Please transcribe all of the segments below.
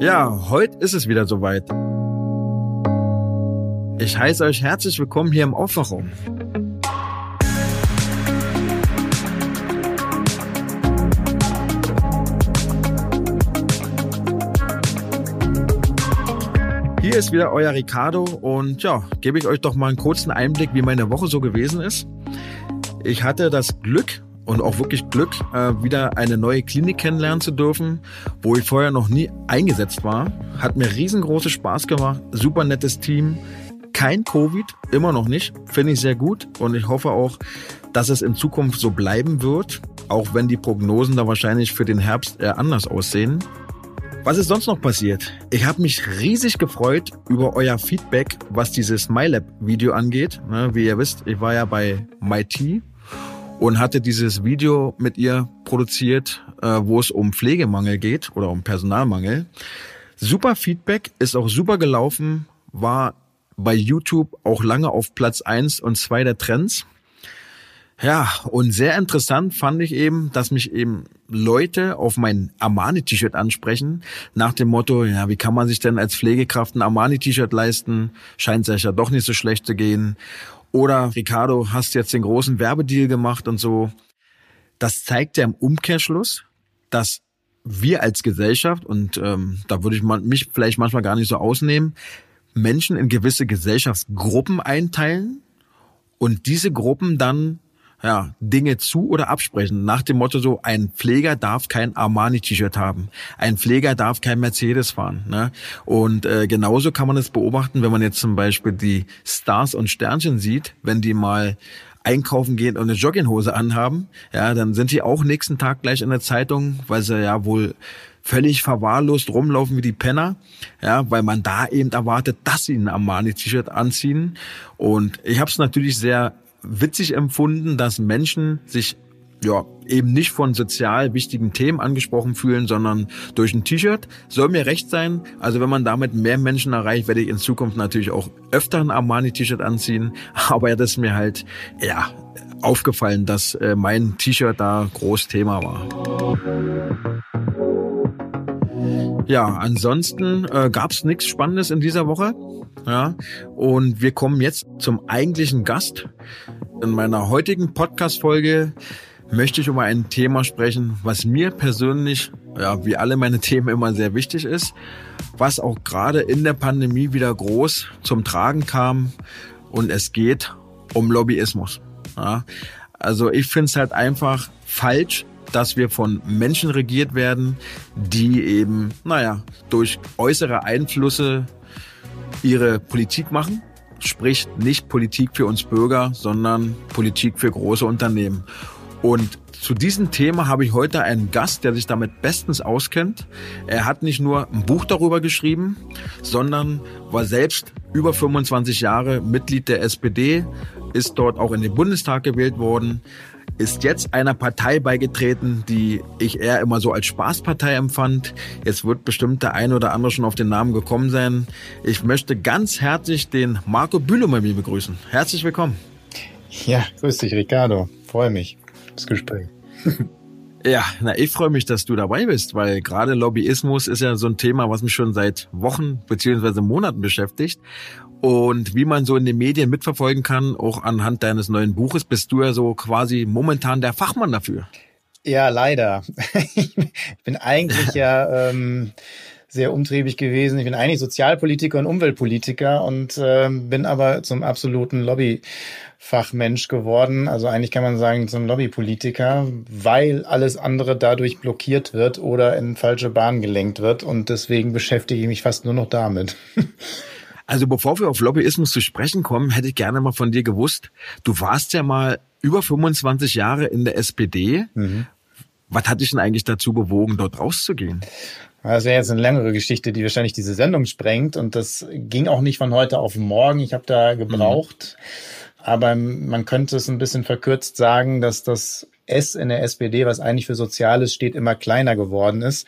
Ja, heute ist es wieder soweit. Ich heiße euch herzlich willkommen hier im Aufwachraum. Hier ist wieder euer Ricardo und ja, gebe ich euch doch mal einen kurzen Einblick, wie meine Woche so gewesen ist. Ich hatte das Glück, und auch wirklich Glück, äh, wieder eine neue Klinik kennenlernen zu dürfen, wo ich vorher noch nie eingesetzt war. Hat mir riesengroße Spaß gemacht, super nettes Team, kein Covid, immer noch nicht, finde ich sehr gut und ich hoffe auch, dass es in Zukunft so bleiben wird, auch wenn die Prognosen da wahrscheinlich für den Herbst eher anders aussehen. Was ist sonst noch passiert? Ich habe mich riesig gefreut über euer Feedback, was dieses MyLab-Video angeht. Ne, wie ihr wisst, ich war ja bei MyT und hatte dieses Video mit ihr produziert, äh, wo es um Pflegemangel geht oder um Personalmangel. Super Feedback, ist auch super gelaufen, war bei YouTube auch lange auf Platz eins und zwei der Trends. Ja, und sehr interessant fand ich eben, dass mich eben Leute auf mein Armani-T-Shirt ansprechen, nach dem Motto, ja, wie kann man sich denn als Pflegekraft ein Armani-T-Shirt leisten? Scheint sich ja doch nicht so schlecht zu gehen. Oder Ricardo, hast jetzt den großen Werbedeal gemacht und so. Das zeigt ja im Umkehrschluss, dass wir als Gesellschaft, und ähm, da würde ich mich vielleicht manchmal gar nicht so ausnehmen, Menschen in gewisse Gesellschaftsgruppen einteilen und diese Gruppen dann ja, Dinge zu oder absprechen. Nach dem Motto so, ein Pfleger darf kein Armani-T-Shirt haben. Ein Pfleger darf kein Mercedes fahren. Ne? Und äh, genauso kann man es beobachten, wenn man jetzt zum Beispiel die Stars und Sternchen sieht, wenn die mal einkaufen gehen und eine Jogginghose anhaben, ja, dann sind die auch nächsten Tag gleich in der Zeitung, weil sie ja wohl völlig verwahrlost rumlaufen wie die Penner, ja, weil man da eben erwartet, dass sie ein Armani-T-Shirt anziehen. Und ich habe es natürlich sehr witzig empfunden, dass Menschen sich ja, eben nicht von sozial wichtigen Themen angesprochen fühlen, sondern durch ein T-Shirt. Soll mir recht sein. Also wenn man damit mehr Menschen erreicht, werde ich in Zukunft natürlich auch öfter ein Armani-T-Shirt anziehen. Aber ja, das ist mir halt, ja, aufgefallen, dass äh, mein T-Shirt da groß Thema war. Ja, ansonsten äh, gab es nichts Spannendes in dieser Woche. Ja, und wir kommen jetzt zum eigentlichen Gast. In meiner heutigen Podcast-Folge möchte ich über ein Thema sprechen, was mir persönlich, ja, wie alle meine Themen immer sehr wichtig ist, was auch gerade in der Pandemie wieder groß zum Tragen kam. Und es geht um Lobbyismus. Ja, also ich finde es halt einfach falsch, dass wir von Menschen regiert werden, die eben, naja, durch äußere Einflüsse ihre Politik machen. Sprich, nicht Politik für uns Bürger, sondern Politik für große Unternehmen. Und zu diesem Thema habe ich heute einen Gast, der sich damit bestens auskennt. Er hat nicht nur ein Buch darüber geschrieben, sondern war selbst über 25 Jahre Mitglied der SPD, ist dort auch in den Bundestag gewählt worden, ist jetzt einer Partei beigetreten, die ich eher immer so als Spaßpartei empfand. Jetzt wird bestimmt der eine oder andere schon auf den Namen gekommen sein. Ich möchte ganz herzlich den Marco Bülow bei mir begrüßen. Herzlich willkommen. Ja, grüß dich, Ricardo. Freue mich. Das Gespräch. Ja, na, ich freue mich, dass du dabei bist, weil gerade Lobbyismus ist ja so ein Thema, was mich schon seit Wochen beziehungsweise Monaten beschäftigt. Und wie man so in den Medien mitverfolgen kann, auch anhand deines neuen Buches, bist du ja so quasi momentan der Fachmann dafür. Ja, leider. Ich bin eigentlich ja ähm, sehr umtriebig gewesen. Ich bin eigentlich Sozialpolitiker und Umweltpolitiker und äh, bin aber zum absoluten Lobbyfachmensch geworden. Also eigentlich kann man sagen zum Lobbypolitiker, weil alles andere dadurch blockiert wird oder in falsche Bahn gelenkt wird. Und deswegen beschäftige ich mich fast nur noch damit. Also bevor wir auf Lobbyismus zu sprechen kommen, hätte ich gerne mal von dir gewusst, du warst ja mal über 25 Jahre in der SPD. Mhm. Was hat dich denn eigentlich dazu bewogen, dort rauszugehen? Das wäre jetzt eine längere Geschichte, die wahrscheinlich diese Sendung sprengt. Und das ging auch nicht von heute auf morgen. Ich habe da gebraucht. Mhm. Aber man könnte es ein bisschen verkürzt sagen, dass das S in der SPD, was eigentlich für Soziales steht, immer kleiner geworden ist.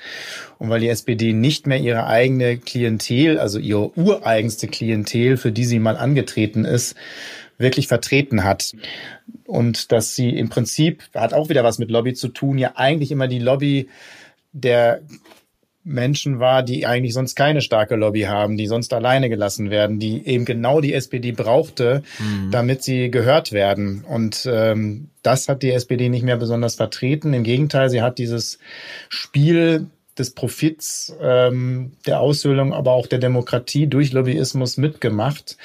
Und weil die SPD nicht mehr ihre eigene Klientel, also ihre ureigenste Klientel, für die sie mal angetreten ist, wirklich vertreten hat. Und dass sie im Prinzip, hat auch wieder was mit Lobby zu tun, ja eigentlich immer die Lobby der Menschen war, die eigentlich sonst keine starke Lobby haben, die sonst alleine gelassen werden, die eben genau die SPD brauchte, mhm. damit sie gehört werden. Und ähm, das hat die SPD nicht mehr besonders vertreten. Im Gegenteil, sie hat dieses Spiel des Profits, ähm, der Aushöhlung, aber auch der Demokratie durch Lobbyismus mitgemacht.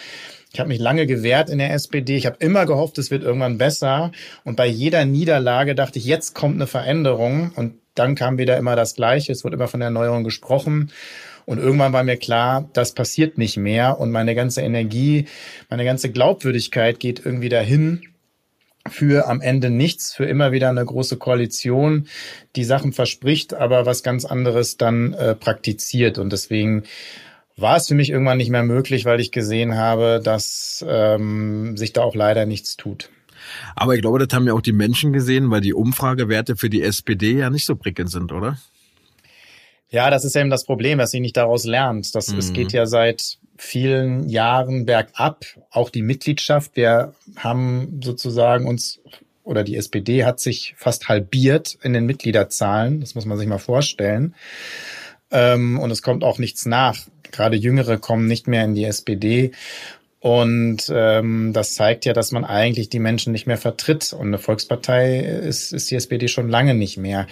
Ich habe mich lange gewehrt in der SPD. Ich habe immer gehofft, es wird irgendwann besser. Und bei jeder Niederlage dachte ich, jetzt kommt eine Veränderung. Und dann kam wieder immer das Gleiche. Es wurde immer von der Erneuerung gesprochen. Und irgendwann war mir klar, das passiert nicht mehr. Und meine ganze Energie, meine ganze Glaubwürdigkeit geht irgendwie dahin für am Ende nichts, für immer wieder eine große Koalition, die Sachen verspricht, aber was ganz anderes dann äh, praktiziert. Und deswegen war es für mich irgendwann nicht mehr möglich, weil ich gesehen habe, dass ähm, sich da auch leider nichts tut. Aber ich glaube, das haben ja auch die Menschen gesehen, weil die Umfragewerte für die SPD ja nicht so prickelnd sind, oder? Ja, das ist eben das Problem, dass sie nicht daraus lernt. Das, mhm. Es geht ja seit vielen Jahren bergab, auch die Mitgliedschaft. Wir haben sozusagen uns oder die SPD hat sich fast halbiert in den Mitgliederzahlen. Das muss man sich mal vorstellen. Ähm, und es kommt auch nichts nach. Gerade Jüngere kommen nicht mehr in die SPD. Und ähm, das zeigt ja, dass man eigentlich die Menschen nicht mehr vertritt. Und eine Volkspartei ist, ist die SPD schon lange nicht mehr.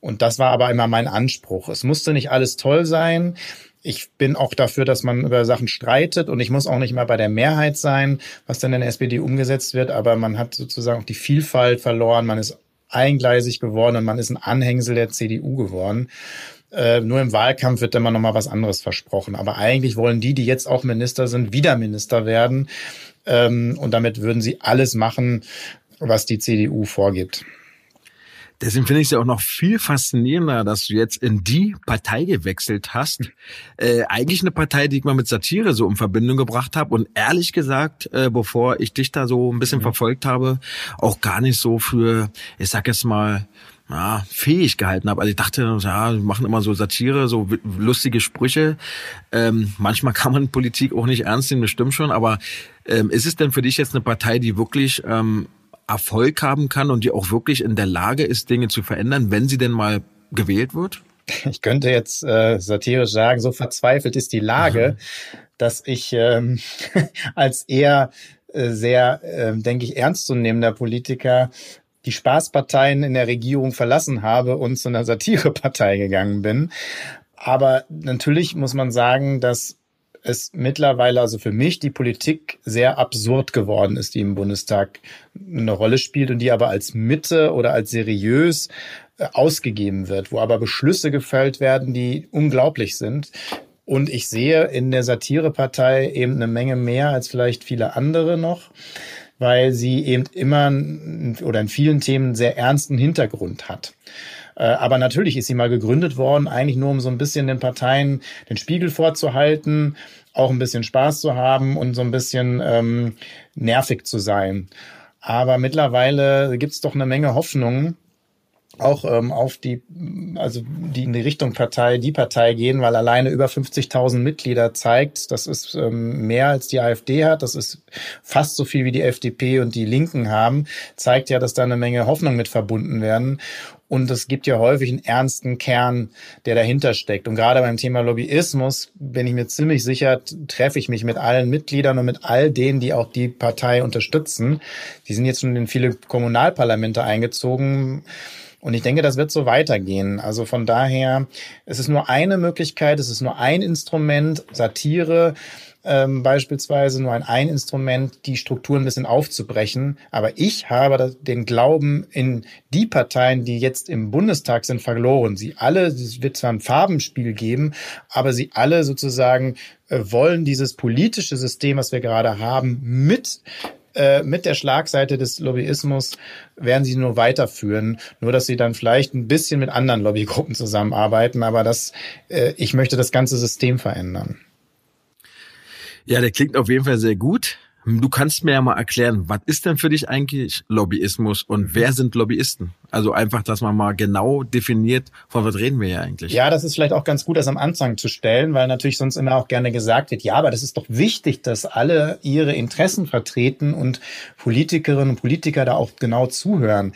Und das war aber immer mein Anspruch. Es musste nicht alles toll sein. Ich bin auch dafür, dass man über Sachen streitet und ich muss auch nicht mal bei der Mehrheit sein, was dann in der SPD umgesetzt wird, aber man hat sozusagen auch die Vielfalt verloren, man ist eingleisig geworden und man ist ein Anhängsel der CDU geworden. Äh, nur im Wahlkampf wird immer noch mal was anderes versprochen. Aber eigentlich wollen die, die jetzt auch Minister sind, wieder Minister werden. Ähm, und damit würden sie alles machen, was die CDU vorgibt. Deswegen finde ich es ja auch noch viel faszinierender, dass du jetzt in die Partei gewechselt hast. Äh, eigentlich eine Partei, die ich mal mit Satire so in Verbindung gebracht habe und ehrlich gesagt, äh, bevor ich dich da so ein bisschen mhm. verfolgt habe, auch gar nicht so für, ich sag jetzt mal, ja, fähig gehalten habe. Also ich dachte, ja, wir machen immer so Satire, so lustige Sprüche. Ähm, manchmal kann man Politik auch nicht ernst nehmen, das stimmt schon. Aber ähm, ist es denn für dich jetzt eine Partei, die wirklich ähm, Erfolg haben kann und die auch wirklich in der Lage ist, Dinge zu verändern, wenn sie denn mal gewählt wird? Ich könnte jetzt äh, satirisch sagen, so verzweifelt ist die Lage, mhm. dass ich ähm, als eher äh, sehr, äh, denke ich, ernstzunehmender Politiker die Spaßparteien in der Regierung verlassen habe und zu einer Satirepartei gegangen bin. Aber natürlich muss man sagen, dass es mittlerweile, also für mich, die Politik sehr absurd geworden ist, die im Bundestag eine Rolle spielt und die aber als Mitte oder als seriös äh, ausgegeben wird, wo aber Beschlüsse gefällt werden, die unglaublich sind. Und ich sehe in der Satirepartei eben eine Menge mehr als vielleicht viele andere noch, weil sie eben immer oder in vielen Themen sehr ernsten Hintergrund hat. Äh, aber natürlich ist sie mal gegründet worden, eigentlich nur um so ein bisschen den Parteien den Spiegel vorzuhalten, auch ein bisschen Spaß zu haben und so ein bisschen ähm, nervig zu sein. Aber mittlerweile gibt es doch eine Menge Hoffnung, auch ähm, auf die, also die in die Richtung Partei, die Partei gehen, weil alleine über 50.000 Mitglieder zeigt, das ist ähm, mehr als die AfD hat, das ist fast so viel wie die FDP und die Linken haben, zeigt ja, dass da eine Menge Hoffnung mit verbunden werden. Und es gibt ja häufig einen ernsten Kern, der dahinter steckt. Und gerade beim Thema Lobbyismus bin ich mir ziemlich sicher, treffe ich mich mit allen Mitgliedern und mit all denen, die auch die Partei unterstützen. Die sind jetzt schon in viele Kommunalparlamente eingezogen. Und ich denke, das wird so weitergehen. Also von daher, es ist nur eine Möglichkeit, es ist nur ein Instrument, Satire ähm, beispielsweise nur ein, ein Instrument, die Strukturen ein bisschen aufzubrechen. Aber ich habe den Glauben in die Parteien, die jetzt im Bundestag sind, verloren. Sie alle, es wird zwar ein Farbenspiel geben, aber sie alle sozusagen äh, wollen dieses politische System, was wir gerade haben, mit äh, mit der Schlagseite des Lobbyismus werden sie nur weiterführen, nur dass sie dann vielleicht ein bisschen mit anderen Lobbygruppen zusammenarbeiten, aber das, äh, ich möchte das ganze System verändern. Ja, der klingt auf jeden Fall sehr gut. Du kannst mir ja mal erklären, was ist denn für dich eigentlich Lobbyismus und wer sind Lobbyisten? Also einfach, dass man mal genau definiert, von was reden wir ja eigentlich. Ja, das ist vielleicht auch ganz gut, das am Anfang zu stellen, weil natürlich sonst immer auch gerne gesagt wird, ja, aber das ist doch wichtig, dass alle ihre Interessen vertreten und Politikerinnen und Politiker da auch genau zuhören.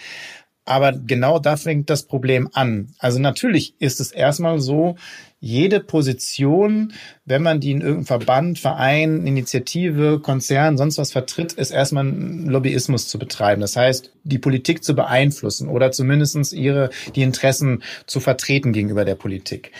Aber genau da fängt das Problem an. Also natürlich ist es erstmal so, jede Position, wenn man die in irgendeinem Verband, Verein, Initiative, Konzern, sonst was vertritt, ist erstmal Lobbyismus zu betreiben. Das heißt, die Politik zu beeinflussen oder zumindestens ihre, die Interessen zu vertreten gegenüber der Politik.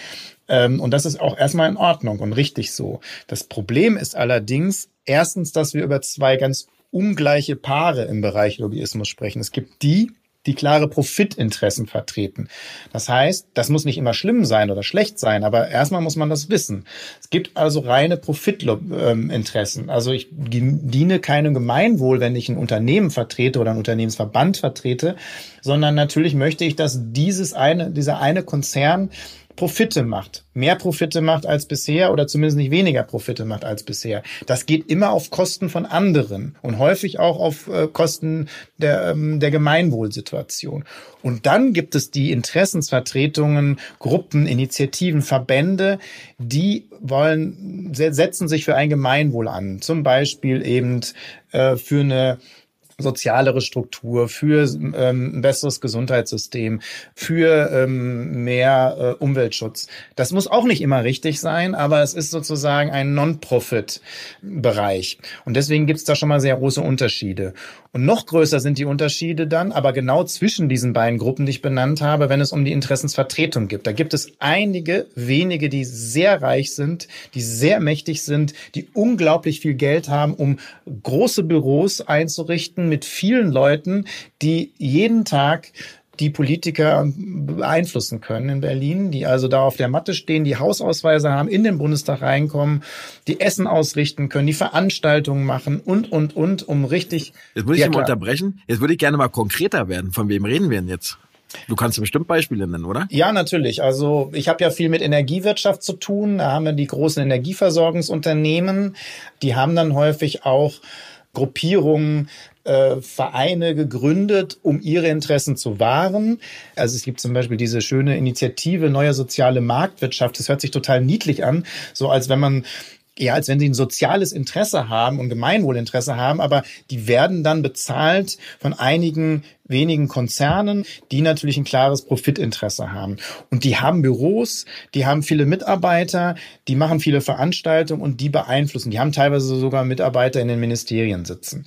Ähm, und das ist auch erstmal in Ordnung und richtig so. Das Problem ist allerdings erstens, dass wir über zwei ganz ungleiche Paare im Bereich Lobbyismus sprechen. Es gibt die, die klare Profitinteressen vertreten. Das heißt, das muss nicht immer schlimm sein oder schlecht sein, aber erstmal muss man das wissen. Es gibt also reine Profitinteressen. Also ich diene keinem Gemeinwohl, wenn ich ein Unternehmen vertrete oder einen Unternehmensverband vertrete, sondern natürlich möchte ich, dass dieses eine, dieser eine Konzern Profite macht, mehr Profite macht als bisher oder zumindest nicht weniger Profite macht als bisher. Das geht immer auf Kosten von anderen und häufig auch auf äh, Kosten der, ähm, der Gemeinwohlsituation. Und dann gibt es die Interessensvertretungen, Gruppen, Initiativen, Verbände, die wollen, setzen sich für ein Gemeinwohl an. Zum Beispiel eben äh, für eine sozialere Struktur, für ähm, ein besseres Gesundheitssystem, für ähm, mehr äh, Umweltschutz. Das muss auch nicht immer richtig sein, aber es ist sozusagen ein Non-Profit-Bereich. Und deswegen gibt es da schon mal sehr große Unterschiede. Und noch größer sind die Unterschiede dann, aber genau zwischen diesen beiden Gruppen, die ich benannt habe, wenn es um die Interessensvertretung geht. Da gibt es einige wenige, die sehr reich sind, die sehr mächtig sind, die unglaublich viel Geld haben, um große Büros einzurichten mit vielen Leuten, die jeden Tag die Politiker beeinflussen können in Berlin, die also da auf der Matte stehen, die Hausausweise haben, in den Bundestag reinkommen, die Essen ausrichten können, die Veranstaltungen machen und, und, und, um richtig... Jetzt muss ich ja, mal unterbrechen. Jetzt würde ich gerne mal konkreter werden. Von wem reden wir denn jetzt? Du kannst bestimmt Beispiele nennen, oder? Ja, natürlich. Also ich habe ja viel mit Energiewirtschaft zu tun. Da haben wir die großen Energieversorgungsunternehmen. Die haben dann häufig auch Gruppierungen, äh, Vereine gegründet, um ihre Interessen zu wahren. Also es gibt zum Beispiel diese schöne Initiative Neue Soziale Marktwirtschaft. Das hört sich total niedlich an, so als wenn man ja, als wenn sie ein soziales Interesse haben und Gemeinwohlinteresse haben, aber die werden dann bezahlt von einigen wenigen Konzernen, die natürlich ein klares Profitinteresse haben. Und die haben Büros, die haben viele Mitarbeiter, die machen viele Veranstaltungen und die beeinflussen. Die haben teilweise sogar Mitarbeiter in den Ministerien sitzen.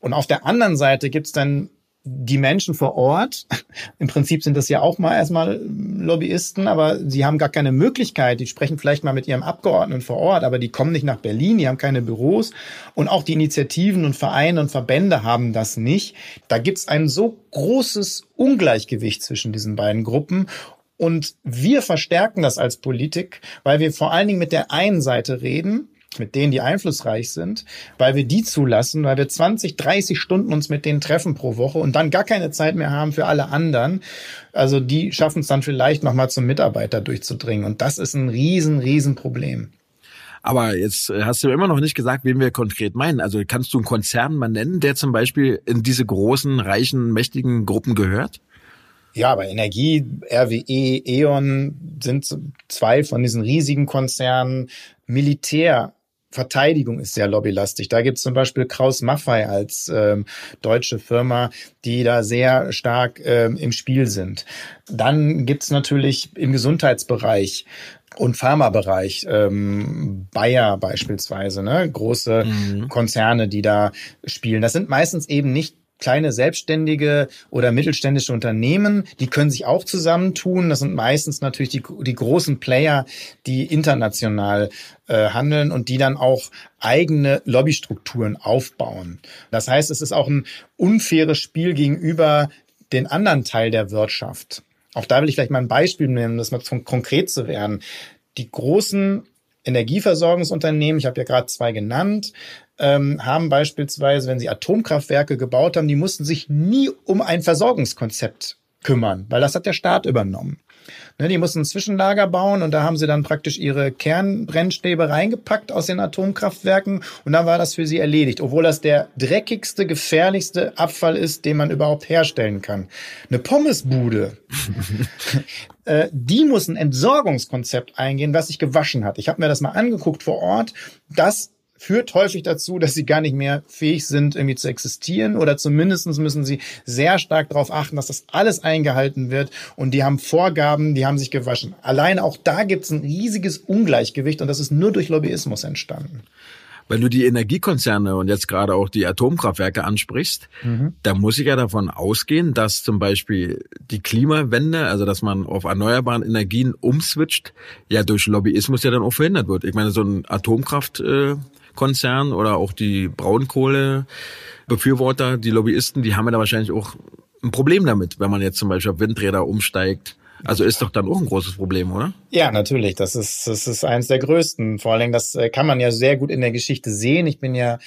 Und auf der anderen Seite gibt's dann die Menschen vor Ort, im Prinzip sind das ja auch mal erstmal Lobbyisten, aber sie haben gar keine Möglichkeit. Die sprechen vielleicht mal mit ihrem Abgeordneten vor Ort, aber die kommen nicht nach Berlin, die haben keine Büros. Und auch die Initiativen und Vereine und Verbände haben das nicht. Da gibt's ein so großes Ungleichgewicht zwischen diesen beiden Gruppen. Und wir verstärken das als Politik, weil wir vor allen Dingen mit der einen Seite reden, mit denen, die einflussreich sind, weil wir die zulassen, weil wir 20, 30 Stunden uns mit denen treffen pro Woche und dann gar keine Zeit mehr haben für alle anderen. Also die schaffen es dann vielleicht nochmal zum Mitarbeiter durchzudringen. Und das ist ein riesen, riesen Problem. Aber jetzt hast du immer noch nicht gesagt, wen wir konkret meinen. Also kannst du einen Konzern mal nennen, der zum Beispiel in diese großen, reichen, mächtigen Gruppen gehört? Ja, aber Energie, RWE, E.ON sind zwei von diesen riesigen Konzernen. Militär Verteidigung ist sehr lobbylastig. Da gibt es zum Beispiel Kraus Maffei als ähm, deutsche Firma, die da sehr stark ähm, im Spiel sind. Dann gibt es natürlich im Gesundheitsbereich und Pharmabereich, ähm, Bayer beispielsweise, ne? große mhm. Konzerne, die da spielen. Das sind meistens eben nicht kleine selbstständige oder mittelständische Unternehmen, die können sich auch zusammentun. Das sind meistens natürlich die, die großen Player, die international äh, handeln und die dann auch eigene Lobbystrukturen aufbauen. Das heißt, es ist auch ein unfaires Spiel gegenüber den anderen Teil der Wirtschaft. Auch da will ich vielleicht mal ein Beispiel nehmen, das mal konkret zu werden. Die großen Energieversorgungsunternehmen, ich habe ja gerade zwei genannt, ähm, haben beispielsweise, wenn sie Atomkraftwerke gebaut haben, die mussten sich nie um ein Versorgungskonzept kümmern, weil das hat der Staat übernommen. Ne, die mussten ein Zwischenlager bauen und da haben sie dann praktisch ihre Kernbrennstäbe reingepackt aus den Atomkraftwerken und dann war das für sie erledigt, obwohl das der dreckigste, gefährlichste Abfall ist, den man überhaupt herstellen kann. Eine Pommesbude, äh, die muss ein Entsorgungskonzept eingehen, was sich gewaschen hat. Ich habe mir das mal angeguckt vor Ort. Das führt häufig dazu, dass sie gar nicht mehr fähig sind, irgendwie zu existieren oder zumindest müssen sie sehr stark darauf achten, dass das alles eingehalten wird und die haben Vorgaben, die haben sich gewaschen. Allein auch da gibt es ein riesiges Ungleichgewicht und das ist nur durch Lobbyismus entstanden. Wenn du die Energiekonzerne und jetzt gerade auch die Atomkraftwerke ansprichst, mhm. da muss ich ja davon ausgehen, dass zum Beispiel die Klimawende, also dass man auf erneuerbaren Energien umswitcht, ja durch Lobbyismus ja dann auch verhindert wird. Ich meine, so ein Atomkraftkonzern oder auch die Braunkohlebefürworter, die Lobbyisten, die haben ja da wahrscheinlich auch ein Problem damit, wenn man jetzt zum Beispiel auf Windräder umsteigt also ist doch dann auch ein großes Problem, oder? Ja, natürlich. Das ist, das ist eines der größten. Vor allen Dingen, das äh, kann man ja sehr gut in der Geschichte sehen. Ich bin ja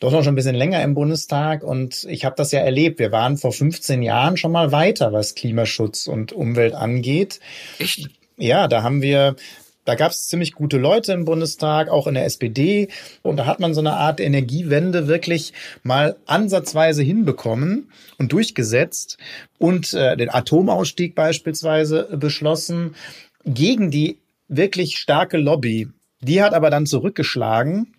doch noch schon ein bisschen länger im Bundestag und ich habe das ja erlebt. Wir waren vor 15 Jahren schon mal weiter, was Klimaschutz und Umwelt angeht. Echt? Ja, da haben wir da gab es ziemlich gute Leute im Bundestag, auch in der SPD. Und da hat man so eine Art Energiewende wirklich mal ansatzweise hinbekommen und durchgesetzt und äh, den Atomausstieg beispielsweise beschlossen gegen die wirklich starke Lobby. Die hat aber dann zurückgeschlagen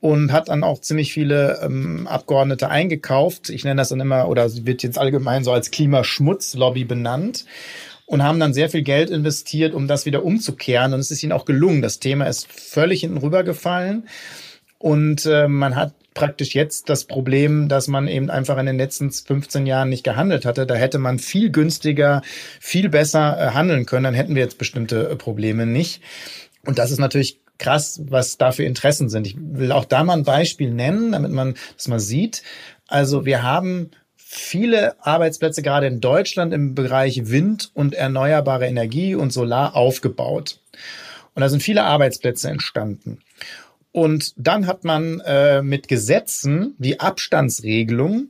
und hat dann auch ziemlich viele ähm, Abgeordnete eingekauft. Ich nenne das dann immer, oder wird jetzt allgemein so als Klimaschmutzlobby benannt und haben dann sehr viel Geld investiert, um das wieder umzukehren. Und es ist ihnen auch gelungen. Das Thema ist völlig hinten rübergefallen. Und äh, man hat praktisch jetzt das Problem, dass man eben einfach in den letzten 15 Jahren nicht gehandelt hatte. Da hätte man viel günstiger, viel besser äh, handeln können. Dann hätten wir jetzt bestimmte äh, Probleme nicht. Und das ist natürlich krass, was da für Interessen sind. Ich will auch da mal ein Beispiel nennen, damit man das mal sieht. Also wir haben viele Arbeitsplätze gerade in Deutschland im Bereich Wind und erneuerbare Energie und Solar aufgebaut. Und da sind viele Arbeitsplätze entstanden. Und dann hat man äh, mit Gesetzen wie Abstandsregelung,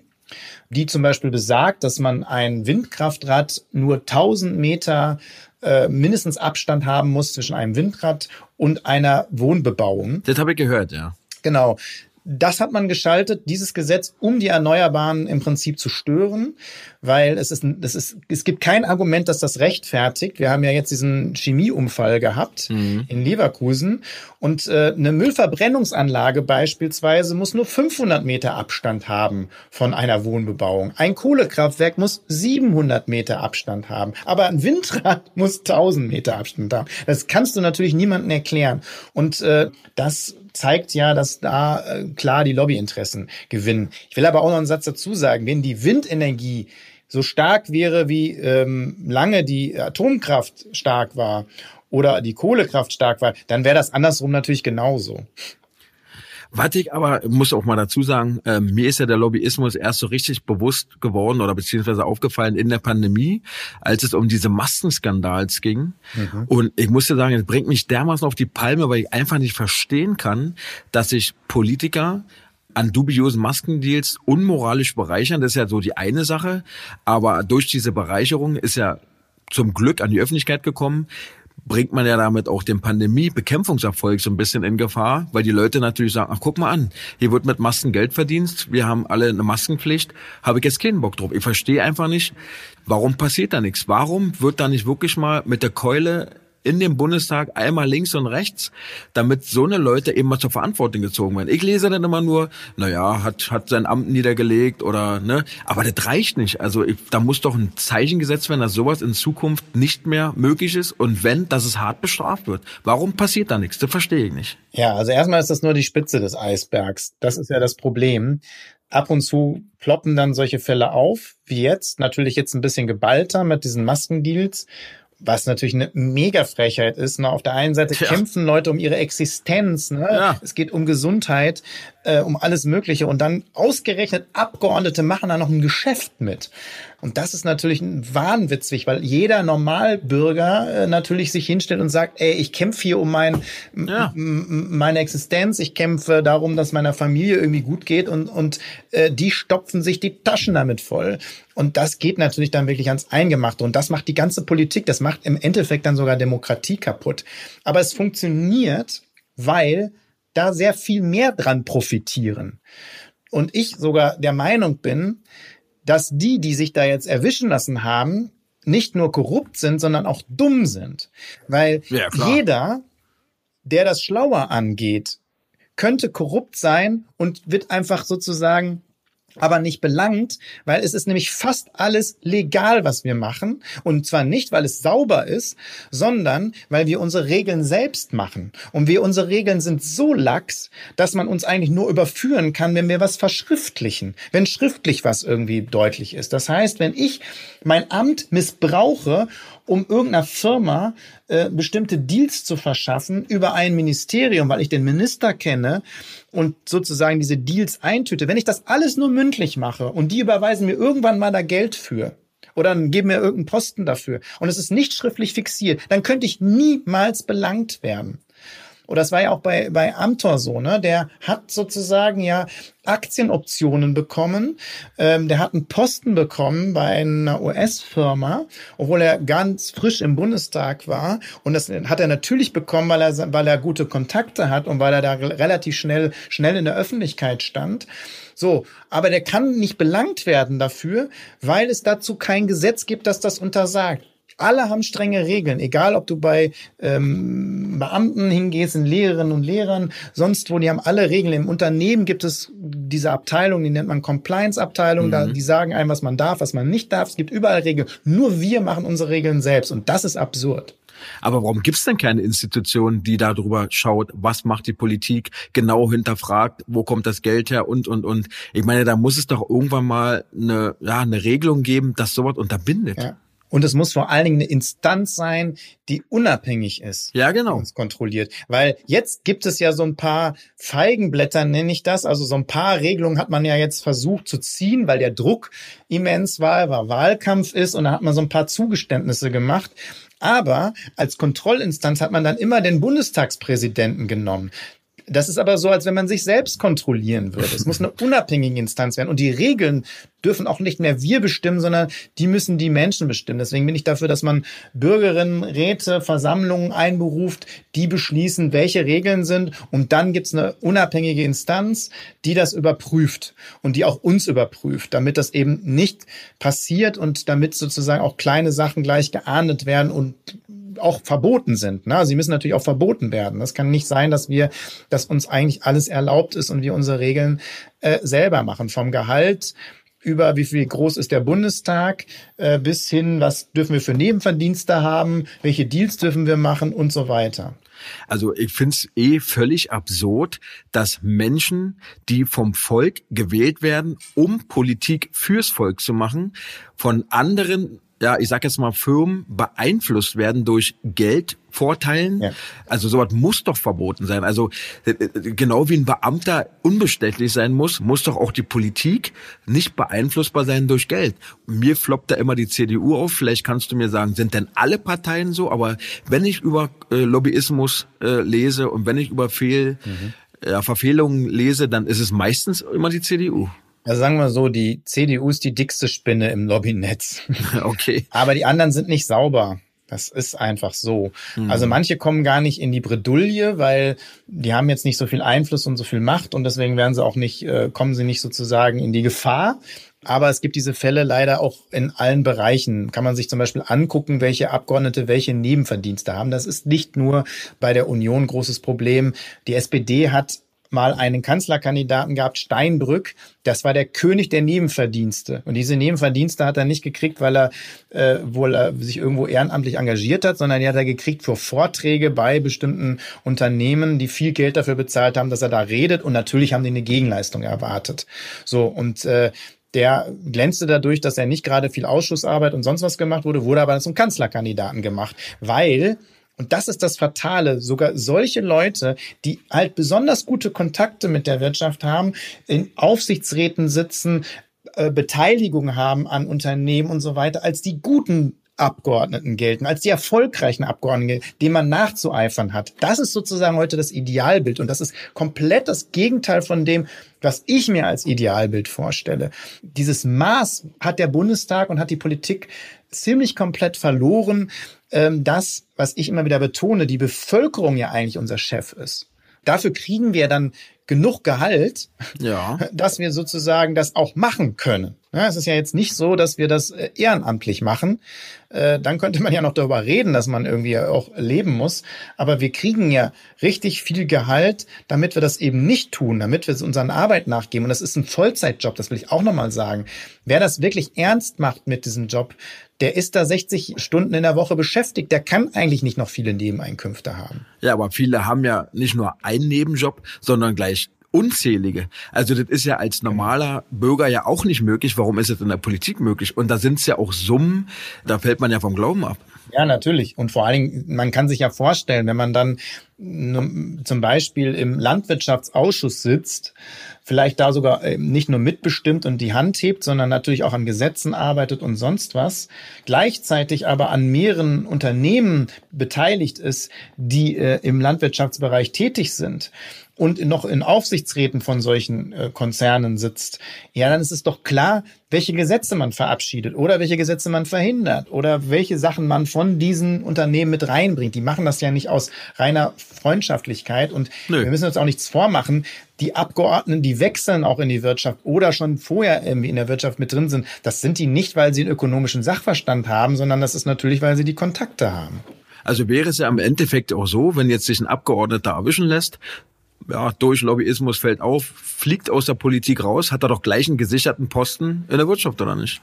die zum Beispiel besagt, dass man ein Windkraftrad nur 1000 Meter äh, mindestens Abstand haben muss zwischen einem Windrad und einer Wohnbebauung. Das habe ich gehört, ja. Genau. Das hat man geschaltet, dieses Gesetz, um die Erneuerbaren im Prinzip zu stören, weil es ist, es ist, es gibt kein Argument, dass das rechtfertigt. Wir haben ja jetzt diesen Chemieunfall gehabt mhm. in Leverkusen und äh, eine Müllverbrennungsanlage beispielsweise muss nur 500 Meter Abstand haben von einer Wohnbebauung. Ein Kohlekraftwerk muss 700 Meter Abstand haben, aber ein Windrad muss 1000 Meter Abstand haben. Das kannst du natürlich niemandem erklären und äh, das zeigt ja, dass da äh, klar die Lobbyinteressen gewinnen. Ich will aber auch noch einen Satz dazu sagen, wenn die Windenergie so stark wäre, wie ähm, lange die Atomkraft stark war oder die Kohlekraft stark war, dann wäre das andersrum natürlich genauso. Was ich aber, muss auch mal dazu sagen, äh, mir ist ja der Lobbyismus erst so richtig bewusst geworden oder beziehungsweise aufgefallen in der Pandemie, als es um diese Maskenskandals ging. Mhm. Und ich muss dir sagen, es bringt mich dermaßen auf die Palme, weil ich einfach nicht verstehen kann, dass sich Politiker an dubiosen Maskendeals unmoralisch bereichern. Das ist ja so die eine Sache. Aber durch diese Bereicherung ist ja zum Glück an die Öffentlichkeit gekommen, bringt man ja damit auch den Pandemie-Bekämpfungserfolg so ein bisschen in Gefahr, weil die Leute natürlich sagen, ach guck mal an, hier wird mit Masken Geld verdient, wir haben alle eine Maskenpflicht, habe ich jetzt keinen Bock drauf. Ich verstehe einfach nicht, warum passiert da nichts? Warum wird da nicht wirklich mal mit der Keule in dem Bundestag einmal links und rechts, damit so eine Leute eben mal zur Verantwortung gezogen werden. Ich lese dann immer nur, naja, hat, hat sein Amt niedergelegt oder, ne, aber das reicht nicht. Also ich, da muss doch ein Zeichen gesetzt werden, dass sowas in Zukunft nicht mehr möglich ist und wenn, dass es hart bestraft wird. Warum passiert da nichts? Das verstehe ich nicht. Ja, also erstmal ist das nur die Spitze des Eisbergs. Das ist ja das Problem ab und zu ploppen dann solche Fälle auf, wie jetzt, natürlich jetzt ein bisschen geballter mit diesen Maskendeals was natürlich eine Mega-Frechheit ist. Ne? Auf der einen Seite ja. kämpfen Leute um ihre Existenz. Ne? Ja. Es geht um Gesundheit, äh, um alles Mögliche. Und dann ausgerechnet Abgeordnete machen da noch ein Geschäft mit. Und das ist natürlich wahnwitzig, weil jeder Normalbürger äh, natürlich sich hinstellt und sagt, ey, ich kämpfe hier um mein, ja. meine Existenz, ich kämpfe darum, dass meiner Familie irgendwie gut geht und, und äh, die stopfen sich die Taschen damit voll. Und das geht natürlich dann wirklich ans Eingemachte. Und das macht die ganze Politik, das macht im Endeffekt dann sogar Demokratie kaputt. Aber es funktioniert, weil da sehr viel mehr dran profitieren. Und ich sogar der Meinung bin, dass die, die sich da jetzt erwischen lassen haben, nicht nur korrupt sind, sondern auch dumm sind. Weil ja, jeder, der das schlauer angeht, könnte korrupt sein und wird einfach sozusagen aber nicht belangt, weil es ist nämlich fast alles legal, was wir machen. Und zwar nicht, weil es sauber ist, sondern weil wir unsere Regeln selbst machen. Und wir unsere Regeln sind so lax, dass man uns eigentlich nur überführen kann, wenn wir was verschriftlichen, wenn schriftlich was irgendwie deutlich ist. Das heißt, wenn ich mein Amt missbrauche um irgendeiner Firma äh, bestimmte Deals zu verschaffen über ein Ministerium, weil ich den Minister kenne und sozusagen diese Deals eintüte. Wenn ich das alles nur mündlich mache und die überweisen mir irgendwann mal da Geld für, oder geben mir irgendeinen Posten dafür und es ist nicht schriftlich fixiert, dann könnte ich niemals belangt werden. Oder das war ja auch bei, bei Amtor so, ne? Der hat sozusagen ja Aktienoptionen bekommen. Ähm, der hat einen Posten bekommen bei einer US-Firma, obwohl er ganz frisch im Bundestag war. Und das hat er natürlich bekommen, weil er, weil er gute Kontakte hat und weil er da relativ schnell, schnell in der Öffentlichkeit stand. So, aber der kann nicht belangt werden dafür, weil es dazu kein Gesetz gibt, das das untersagt. Alle haben strenge Regeln, egal ob du bei ähm, Beamten hingehst, in Lehrerinnen und Lehrern, sonst wo, die haben alle Regeln. Im Unternehmen gibt es diese Abteilung, die nennt man Compliance-Abteilung, mhm. da, die sagen einem, was man darf, was man nicht darf. Es gibt überall Regeln. Nur wir machen unsere Regeln selbst und das ist absurd. Aber warum gibt es denn keine Institution, die darüber schaut, was macht die Politik, genau hinterfragt, wo kommt das Geld her und, und, und. Ich meine, da muss es doch irgendwann mal eine, ja, eine Regelung geben, dass sowas unterbindet. Ja. Und es muss vor allen Dingen eine Instanz sein, die unabhängig ist. Ja, genau. Und kontrolliert. Weil jetzt gibt es ja so ein paar Feigenblätter, nenne ich das. Also so ein paar Regelungen hat man ja jetzt versucht zu ziehen, weil der Druck immens war, weil Wahlkampf ist und da hat man so ein paar Zugeständnisse gemacht. Aber als Kontrollinstanz hat man dann immer den Bundestagspräsidenten genommen. Das ist aber so, als wenn man sich selbst kontrollieren würde. Es muss eine unabhängige Instanz werden. Und die Regeln dürfen auch nicht mehr wir bestimmen, sondern die müssen die Menschen bestimmen. Deswegen bin ich dafür, dass man Bürgerinnen, Räte, Versammlungen einberuft, die beschließen, welche Regeln sind. Und dann gibt's eine unabhängige Instanz, die das überprüft und die auch uns überprüft, damit das eben nicht passiert und damit sozusagen auch kleine Sachen gleich geahndet werden und auch verboten sind. Ne? Sie müssen natürlich auch verboten werden. Das kann nicht sein, dass wir, dass uns eigentlich alles erlaubt ist und wir unsere Regeln äh, selber machen. Vom Gehalt über wie viel groß ist der Bundestag äh, bis hin, was dürfen wir für Nebenverdienste haben, welche Deals dürfen wir machen und so weiter. Also ich find's eh völlig absurd, dass Menschen, die vom Volk gewählt werden, um Politik fürs Volk zu machen, von anderen ja, ich sag jetzt mal, Firmen beeinflusst werden durch Geldvorteilen. Ja. Also sowas muss doch verboten sein. Also äh, äh, genau wie ein Beamter unbestechlich sein muss, muss doch auch die Politik nicht beeinflussbar sein durch Geld. Mir floppt da immer die CDU auf. Vielleicht kannst du mir sagen, sind denn alle Parteien so? Aber wenn ich über äh, Lobbyismus äh, lese und wenn ich über Fehl, mhm. ja, Verfehlungen lese, dann ist es meistens immer die CDU. Also sagen wir so, die CDU ist die dickste Spinne im Lobbynetz. Okay. Aber die anderen sind nicht sauber. Das ist einfach so. Mhm. Also manche kommen gar nicht in die Bredouille, weil die haben jetzt nicht so viel Einfluss und so viel Macht und deswegen werden sie auch nicht, äh, kommen sie nicht sozusagen in die Gefahr. Aber es gibt diese Fälle leider auch in allen Bereichen. Kann man sich zum Beispiel angucken, welche Abgeordnete welche Nebenverdienste haben. Das ist nicht nur bei der Union großes Problem. Die SPD hat mal einen Kanzlerkandidaten gehabt, Steinbrück. Das war der König der Nebenverdienste. Und diese Nebenverdienste hat er nicht gekriegt, weil er äh, wohl äh, sich irgendwo ehrenamtlich engagiert hat, sondern die hat er gekriegt für Vorträge bei bestimmten Unternehmen, die viel Geld dafür bezahlt haben, dass er da redet. Und natürlich haben die eine Gegenleistung erwartet. So, und äh, der glänzte dadurch, dass er nicht gerade viel Ausschussarbeit und sonst was gemacht wurde, wurde aber zum Kanzlerkandidaten gemacht, weil und das ist das Fatale. Sogar solche Leute, die halt besonders gute Kontakte mit der Wirtschaft haben, in Aufsichtsräten sitzen, äh, Beteiligung haben an Unternehmen und so weiter, als die guten Abgeordneten gelten, als die erfolgreichen Abgeordneten, denen man nachzueifern hat. Das ist sozusagen heute das Idealbild und das ist komplett das Gegenteil von dem, was ich mir als Idealbild vorstelle. Dieses Maß hat der Bundestag und hat die Politik ziemlich komplett verloren ähm, das, was ich immer wieder betone, die Bevölkerung ja eigentlich unser Chef ist. Dafür kriegen wir dann genug Gehalt, ja. dass wir sozusagen das auch machen können. Ja, es ist ja jetzt nicht so, dass wir das äh, ehrenamtlich machen. Äh, dann könnte man ja noch darüber reden, dass man irgendwie auch leben muss. Aber wir kriegen ja richtig viel Gehalt, damit wir das eben nicht tun, damit wir unseren Arbeit nachgeben. Und das ist ein Vollzeitjob, das will ich auch nochmal sagen. Wer das wirklich ernst macht mit diesem Job, der ist da 60 Stunden in der Woche beschäftigt. Der kann eigentlich nicht noch viele Nebeneinkünfte haben. Ja, aber viele haben ja nicht nur einen Nebenjob, sondern gleich unzählige. Also das ist ja als normaler Bürger ja auch nicht möglich. Warum ist es in der Politik möglich? Und da sind es ja auch Summen, da fällt man ja vom Glauben ab. Ja, natürlich. Und vor allen Dingen, man kann sich ja vorstellen, wenn man dann zum Beispiel im Landwirtschaftsausschuss sitzt, vielleicht da sogar äh, nicht nur mitbestimmt und die Hand hebt, sondern natürlich auch an Gesetzen arbeitet und sonst was, gleichzeitig aber an mehreren Unternehmen beteiligt ist, die äh, im Landwirtschaftsbereich tätig sind und noch in Aufsichtsräten von solchen äh, Konzernen sitzt, ja, dann ist es doch klar, welche Gesetze man verabschiedet oder welche Gesetze man verhindert oder welche Sachen man von diesen Unternehmen mit reinbringt. Die machen das ja nicht aus reiner Freundschaftlichkeit und Nö. wir müssen uns auch nichts vormachen. Die Abgeordneten, die wechseln auch in die Wirtschaft oder schon vorher irgendwie in der Wirtschaft mit drin sind, das sind die nicht, weil sie einen ökonomischen Sachverstand haben, sondern das ist natürlich, weil sie die Kontakte haben. Also wäre es ja im Endeffekt auch so, wenn jetzt sich ein Abgeordneter erwischen lässt, ja, durch Lobbyismus fällt auf, fliegt aus der Politik raus, hat er doch gleich einen gesicherten Posten in der Wirtschaft, oder nicht?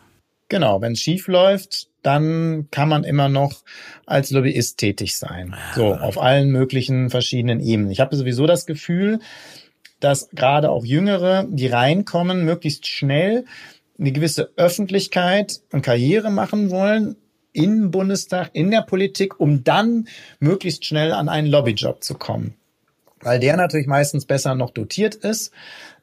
Genau, wenn es schief läuft, dann kann man immer noch als Lobbyist tätig sein. So, auf allen möglichen verschiedenen Ebenen. Ich habe sowieso das Gefühl, dass gerade auch Jüngere, die reinkommen, möglichst schnell eine gewisse Öffentlichkeit und Karriere machen wollen im Bundestag, in der Politik, um dann möglichst schnell an einen Lobbyjob zu kommen weil der natürlich meistens besser noch dotiert ist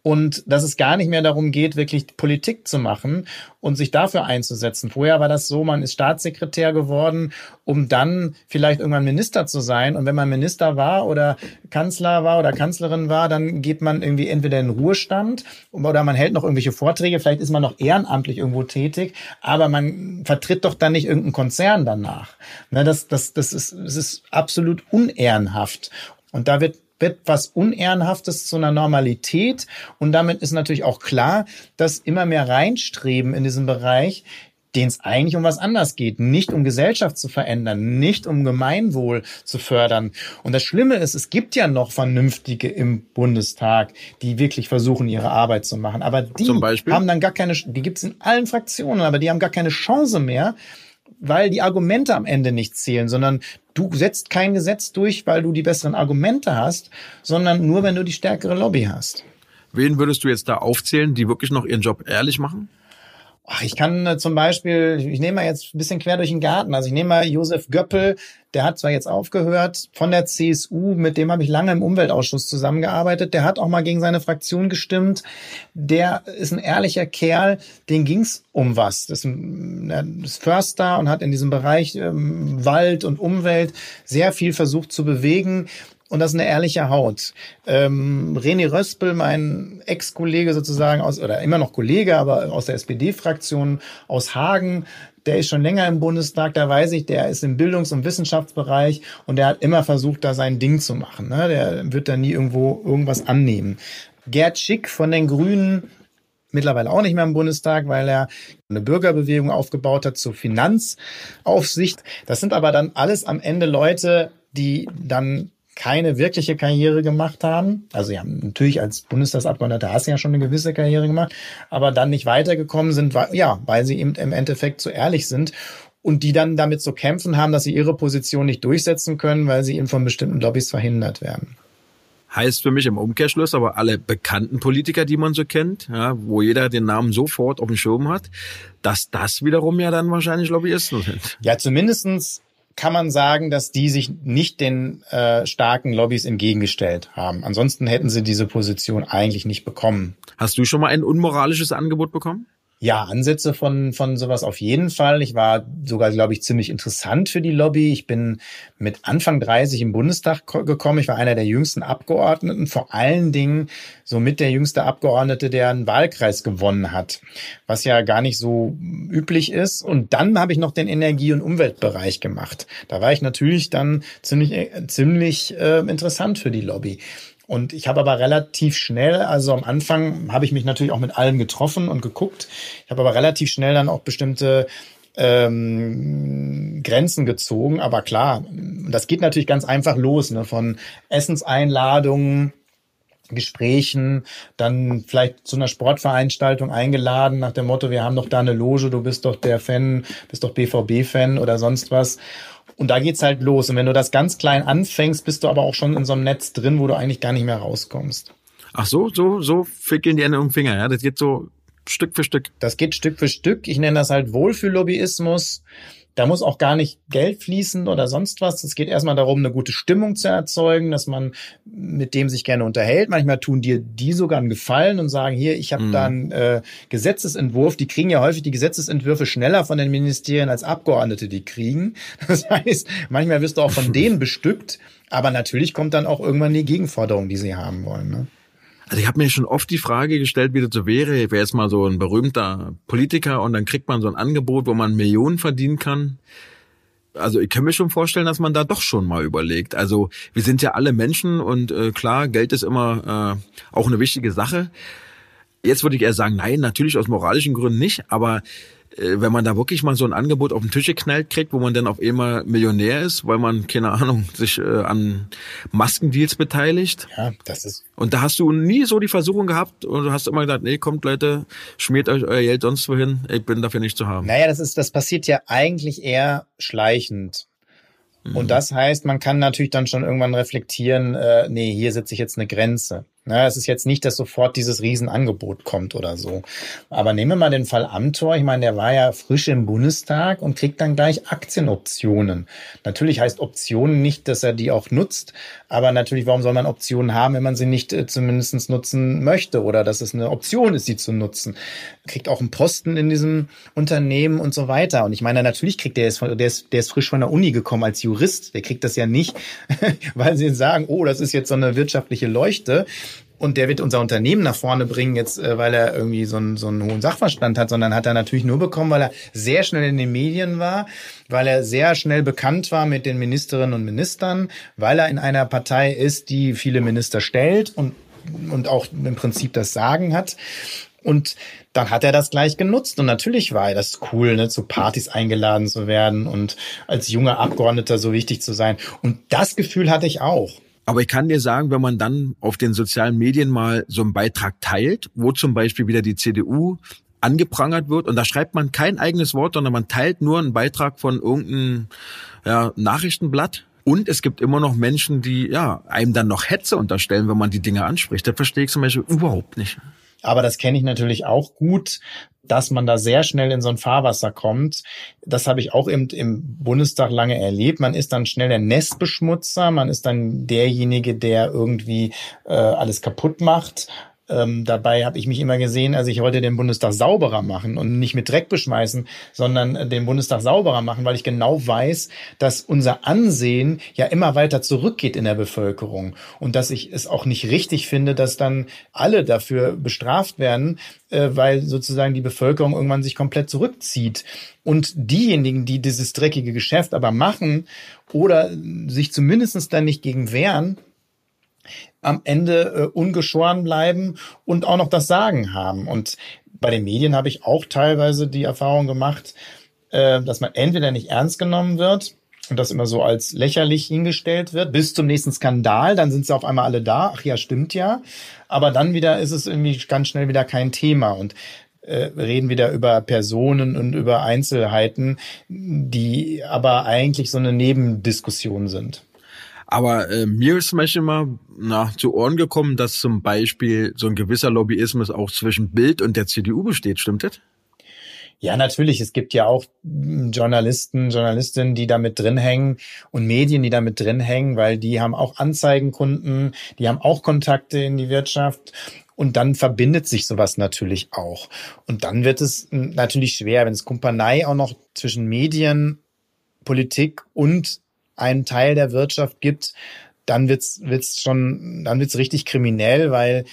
und dass es gar nicht mehr darum geht, wirklich Politik zu machen und sich dafür einzusetzen. Vorher war das so, man ist Staatssekretär geworden, um dann vielleicht irgendwann Minister zu sein. Und wenn man Minister war oder Kanzler war oder Kanzlerin war, dann geht man irgendwie entweder in Ruhestand oder man hält noch irgendwelche Vorträge. Vielleicht ist man noch ehrenamtlich irgendwo tätig, aber man vertritt doch dann nicht irgendeinen Konzern danach. Ne, das, das, das, ist, das ist absolut unehrenhaft. Und da wird wird was Unehrenhaftes zu einer Normalität. Und damit ist natürlich auch klar, dass immer mehr reinstreben in diesem Bereich, den es eigentlich um was anderes geht, nicht um Gesellschaft zu verändern, nicht um Gemeinwohl zu fördern. Und das Schlimme ist, es gibt ja noch Vernünftige im Bundestag, die wirklich versuchen, ihre Arbeit zu machen. Aber die haben dann gar keine, die gibt es in allen Fraktionen, aber die haben gar keine Chance mehr, weil die Argumente am Ende nicht zählen, sondern du setzt kein Gesetz durch, weil du die besseren Argumente hast, sondern nur, wenn du die stärkere Lobby hast. Wen würdest du jetzt da aufzählen, die wirklich noch ihren Job ehrlich machen? Ach, ich kann äh, zum Beispiel, ich nehme mal jetzt ein bisschen quer durch den Garten. Also ich nehme mal Josef Göppel, der hat zwar jetzt aufgehört von der CSU, mit dem habe ich lange im Umweltausschuss zusammengearbeitet. Der hat auch mal gegen seine Fraktion gestimmt. Der ist ein ehrlicher Kerl, den ging's um was. Das ist, ein, ist Förster und hat in diesem Bereich ähm, Wald und Umwelt sehr viel versucht zu bewegen und das ist eine ehrliche Haut. Ähm, René Röspel, mein Ex-Kollege sozusagen aus, oder immer noch Kollege, aber aus der SPD-Fraktion aus Hagen, der ist schon länger im Bundestag, da weiß ich, der ist im Bildungs- und Wissenschaftsbereich und der hat immer versucht, da sein Ding zu machen. Ne? Der wird da nie irgendwo irgendwas annehmen. Gerd Schick von den Grünen, mittlerweile auch nicht mehr im Bundestag, weil er eine Bürgerbewegung aufgebaut hat zur Finanzaufsicht. Das sind aber dann alles am Ende Leute, die dann keine wirkliche Karriere gemacht haben. Also sie haben natürlich als Bundestagsabgeordneter hast du ja schon eine gewisse Karriere gemacht, aber dann nicht weitergekommen sind, weil, ja, weil sie eben im Endeffekt zu ehrlich sind und die dann damit zu kämpfen haben, dass sie ihre Position nicht durchsetzen können, weil sie eben von bestimmten Lobbys verhindert werden. Heißt für mich im Umkehrschluss aber alle bekannten Politiker, die man so kennt, ja, wo jeder den Namen sofort auf dem Schirm hat, dass das wiederum ja dann wahrscheinlich Lobbyisten sind. Ja, zumindestens kann man sagen, dass die sich nicht den äh, starken Lobbys entgegengestellt haben. Ansonsten hätten sie diese Position eigentlich nicht bekommen. Hast du schon mal ein unmoralisches Angebot bekommen? Ja, Ansätze von, von sowas auf jeden Fall. Ich war sogar, glaube ich, ziemlich interessant für die Lobby. Ich bin mit Anfang 30 im Bundestag gekommen. Ich war einer der jüngsten Abgeordneten, vor allen Dingen somit der jüngste Abgeordnete, der einen Wahlkreis gewonnen hat, was ja gar nicht so üblich ist. Und dann habe ich noch den Energie- und Umweltbereich gemacht. Da war ich natürlich dann ziemlich, äh, ziemlich äh, interessant für die Lobby. Und ich habe aber relativ schnell, also am Anfang habe ich mich natürlich auch mit allen getroffen und geguckt. Ich habe aber relativ schnell dann auch bestimmte ähm, Grenzen gezogen. Aber klar, das geht natürlich ganz einfach los, ne? von Essenseinladungen Gesprächen, dann vielleicht zu einer Sportveranstaltung eingeladen nach dem Motto, wir haben doch da eine Loge, du bist doch der Fan, bist doch BVB-Fan oder sonst was. Und da geht's halt los. Und wenn du das ganz klein anfängst, bist du aber auch schon in so einem Netz drin, wo du eigentlich gar nicht mehr rauskommst. Ach so, so, so fickeln die Ende um den Finger, ja? Das geht so Stück für Stück. Das geht Stück für Stück. Ich nenne das halt Wohlfühllobbyismus. Da muss auch gar nicht Geld fließen oder sonst was. Es geht erstmal darum, eine gute Stimmung zu erzeugen, dass man mit dem sich gerne unterhält. Manchmal tun dir die sogar einen Gefallen und sagen, hier, ich habe mhm. da einen äh, Gesetzesentwurf. Die kriegen ja häufig die Gesetzesentwürfe schneller von den Ministerien als Abgeordnete die kriegen. Das heißt, manchmal wirst du auch von denen bestückt. Aber natürlich kommt dann auch irgendwann die Gegenforderung, die sie haben wollen. Ne? Also ich habe mir schon oft die Frage gestellt, wie das so wäre. Ich wäre jetzt mal so ein berühmter Politiker und dann kriegt man so ein Angebot, wo man Millionen verdienen kann. Also ich kann mir schon vorstellen, dass man da doch schon mal überlegt. Also wir sind ja alle Menschen und äh, klar, Geld ist immer äh, auch eine wichtige Sache. Jetzt würde ich eher sagen, nein, natürlich aus moralischen Gründen nicht, aber wenn man da wirklich mal so ein Angebot auf den Tisch geknallt kriegt, wo man dann auf einmal Millionär ist, weil man, keine Ahnung, sich äh, an Maskendeals beteiligt. Ja, das ist. Und da hast du nie so die Versuchung gehabt und du hast immer gesagt, nee, kommt Leute, schmiert euch euer Geld sonst wohin, ich bin dafür nicht zu haben. Naja, das ist, das passiert ja eigentlich eher schleichend. Und mhm. das heißt, man kann natürlich dann schon irgendwann reflektieren, äh, nee, hier setze ich jetzt eine Grenze. Na, es ist jetzt nicht, dass sofort dieses Riesenangebot kommt oder so. Aber nehmen wir mal den Fall Amtor. Ich meine, der war ja frisch im Bundestag und kriegt dann gleich Aktienoptionen. Natürlich heißt Optionen nicht, dass er die auch nutzt. Aber natürlich, warum soll man Optionen haben, wenn man sie nicht äh, zumindest nutzen möchte oder dass es eine Option ist, sie zu nutzen? Kriegt auch einen Posten in diesem Unternehmen und so weiter. Und ich meine, natürlich kriegt der, der ist, der ist frisch von der Uni gekommen als Jurist. Der kriegt das ja nicht, weil sie sagen, oh, das ist jetzt so eine wirtschaftliche Leuchte und der wird unser Unternehmen nach vorne bringen, jetzt äh, weil er irgendwie so einen, so einen hohen Sachverstand hat, sondern hat er natürlich nur bekommen, weil er sehr schnell in den Medien war, weil er sehr schnell bekannt war mit den Ministerinnen und Ministern, weil er in einer Partei ist, die viele Minister stellt und, und auch im Prinzip das Sagen hat. Und dann hat er das gleich genutzt. Und natürlich war das cool, ne, zu Partys eingeladen zu werden und als junger Abgeordneter so wichtig zu sein. Und das Gefühl hatte ich auch. Aber ich kann dir sagen, wenn man dann auf den sozialen Medien mal so einen Beitrag teilt, wo zum Beispiel wieder die CDU angeprangert wird und da schreibt man kein eigenes Wort, sondern man teilt nur einen Beitrag von irgendeinem ja, Nachrichtenblatt. Und es gibt immer noch Menschen, die ja einem dann noch Hetze unterstellen, wenn man die Dinge anspricht. Das verstehe ich zum Beispiel überhaupt nicht. Aber das kenne ich natürlich auch gut, dass man da sehr schnell in so ein Fahrwasser kommt. Das habe ich auch im, im Bundestag lange erlebt. Man ist dann schnell der Nestbeschmutzer, man ist dann derjenige, der irgendwie äh, alles kaputt macht. Ähm, dabei habe ich mich immer gesehen, also ich wollte den Bundestag sauberer machen und nicht mit Dreck beschmeißen, sondern den Bundestag sauberer machen, weil ich genau weiß, dass unser Ansehen ja immer weiter zurückgeht in der Bevölkerung und dass ich es auch nicht richtig finde, dass dann alle dafür bestraft werden, äh, weil sozusagen die Bevölkerung irgendwann sich komplett zurückzieht. Und diejenigen, die dieses dreckige Geschäft aber machen oder sich zumindestens dann nicht gegen wehren, am Ende äh, ungeschoren bleiben und auch noch das Sagen haben. Und bei den Medien habe ich auch teilweise die Erfahrung gemacht, äh, dass man entweder nicht ernst genommen wird und das immer so als lächerlich hingestellt wird, bis zum nächsten Skandal, dann sind sie auf einmal alle da, ach ja, stimmt ja, aber dann wieder ist es irgendwie ganz schnell wieder kein Thema und äh, reden wieder über Personen und über Einzelheiten, die aber eigentlich so eine Nebendiskussion sind. Aber äh, mir ist zum Beispiel mal na, zu Ohren gekommen, dass zum Beispiel so ein gewisser Lobbyismus auch zwischen Bild und der CDU besteht. Stimmt das? Ja, natürlich. Es gibt ja auch Journalisten, Journalistinnen, die da mit drin hängen und Medien, die da mit drin hängen, weil die haben auch Anzeigenkunden, die haben auch Kontakte in die Wirtschaft. Und dann verbindet sich sowas natürlich auch. Und dann wird es natürlich schwer, wenn es Kumpanei auch noch zwischen Medien, Politik und einen Teil der Wirtschaft gibt, dann wird's wird's schon, dann wird's richtig kriminell, weil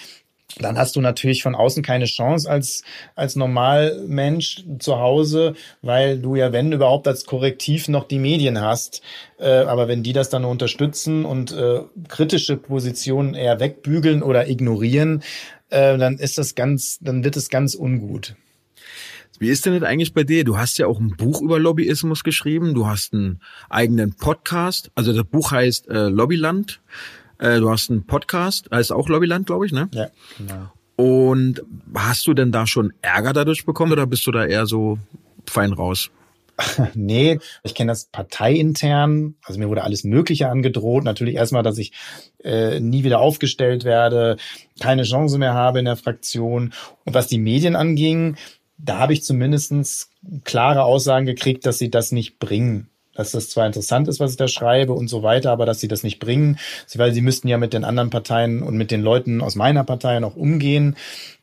dann hast du natürlich von außen keine Chance als, als Normalmensch zu Hause, weil du ja, wenn überhaupt, als Korrektiv noch die Medien hast. Äh, aber wenn die das dann unterstützen und äh, kritische Positionen eher wegbügeln oder ignorieren, äh, dann ist das ganz, dann wird es ganz ungut. Wie ist denn das eigentlich bei dir? Du hast ja auch ein Buch über Lobbyismus geschrieben. Du hast einen eigenen Podcast. Also das Buch heißt äh, Lobbyland. Äh, du hast einen Podcast, heißt auch Lobbyland, glaube ich, ne? Ja, genau. Und hast du denn da schon Ärger dadurch bekommen oder bist du da eher so fein raus? nee, ich kenne das parteiintern. Also mir wurde alles Mögliche angedroht. Natürlich erstmal, dass ich äh, nie wieder aufgestellt werde, keine Chance mehr habe in der Fraktion. Und was die Medien anging, da habe ich zumindestens klare Aussagen gekriegt, dass sie das nicht bringen dass das zwar interessant ist, was ich da schreibe und so weiter, aber dass sie das nicht bringen, weil sie müssten ja mit den anderen Parteien und mit den Leuten aus meiner Partei noch umgehen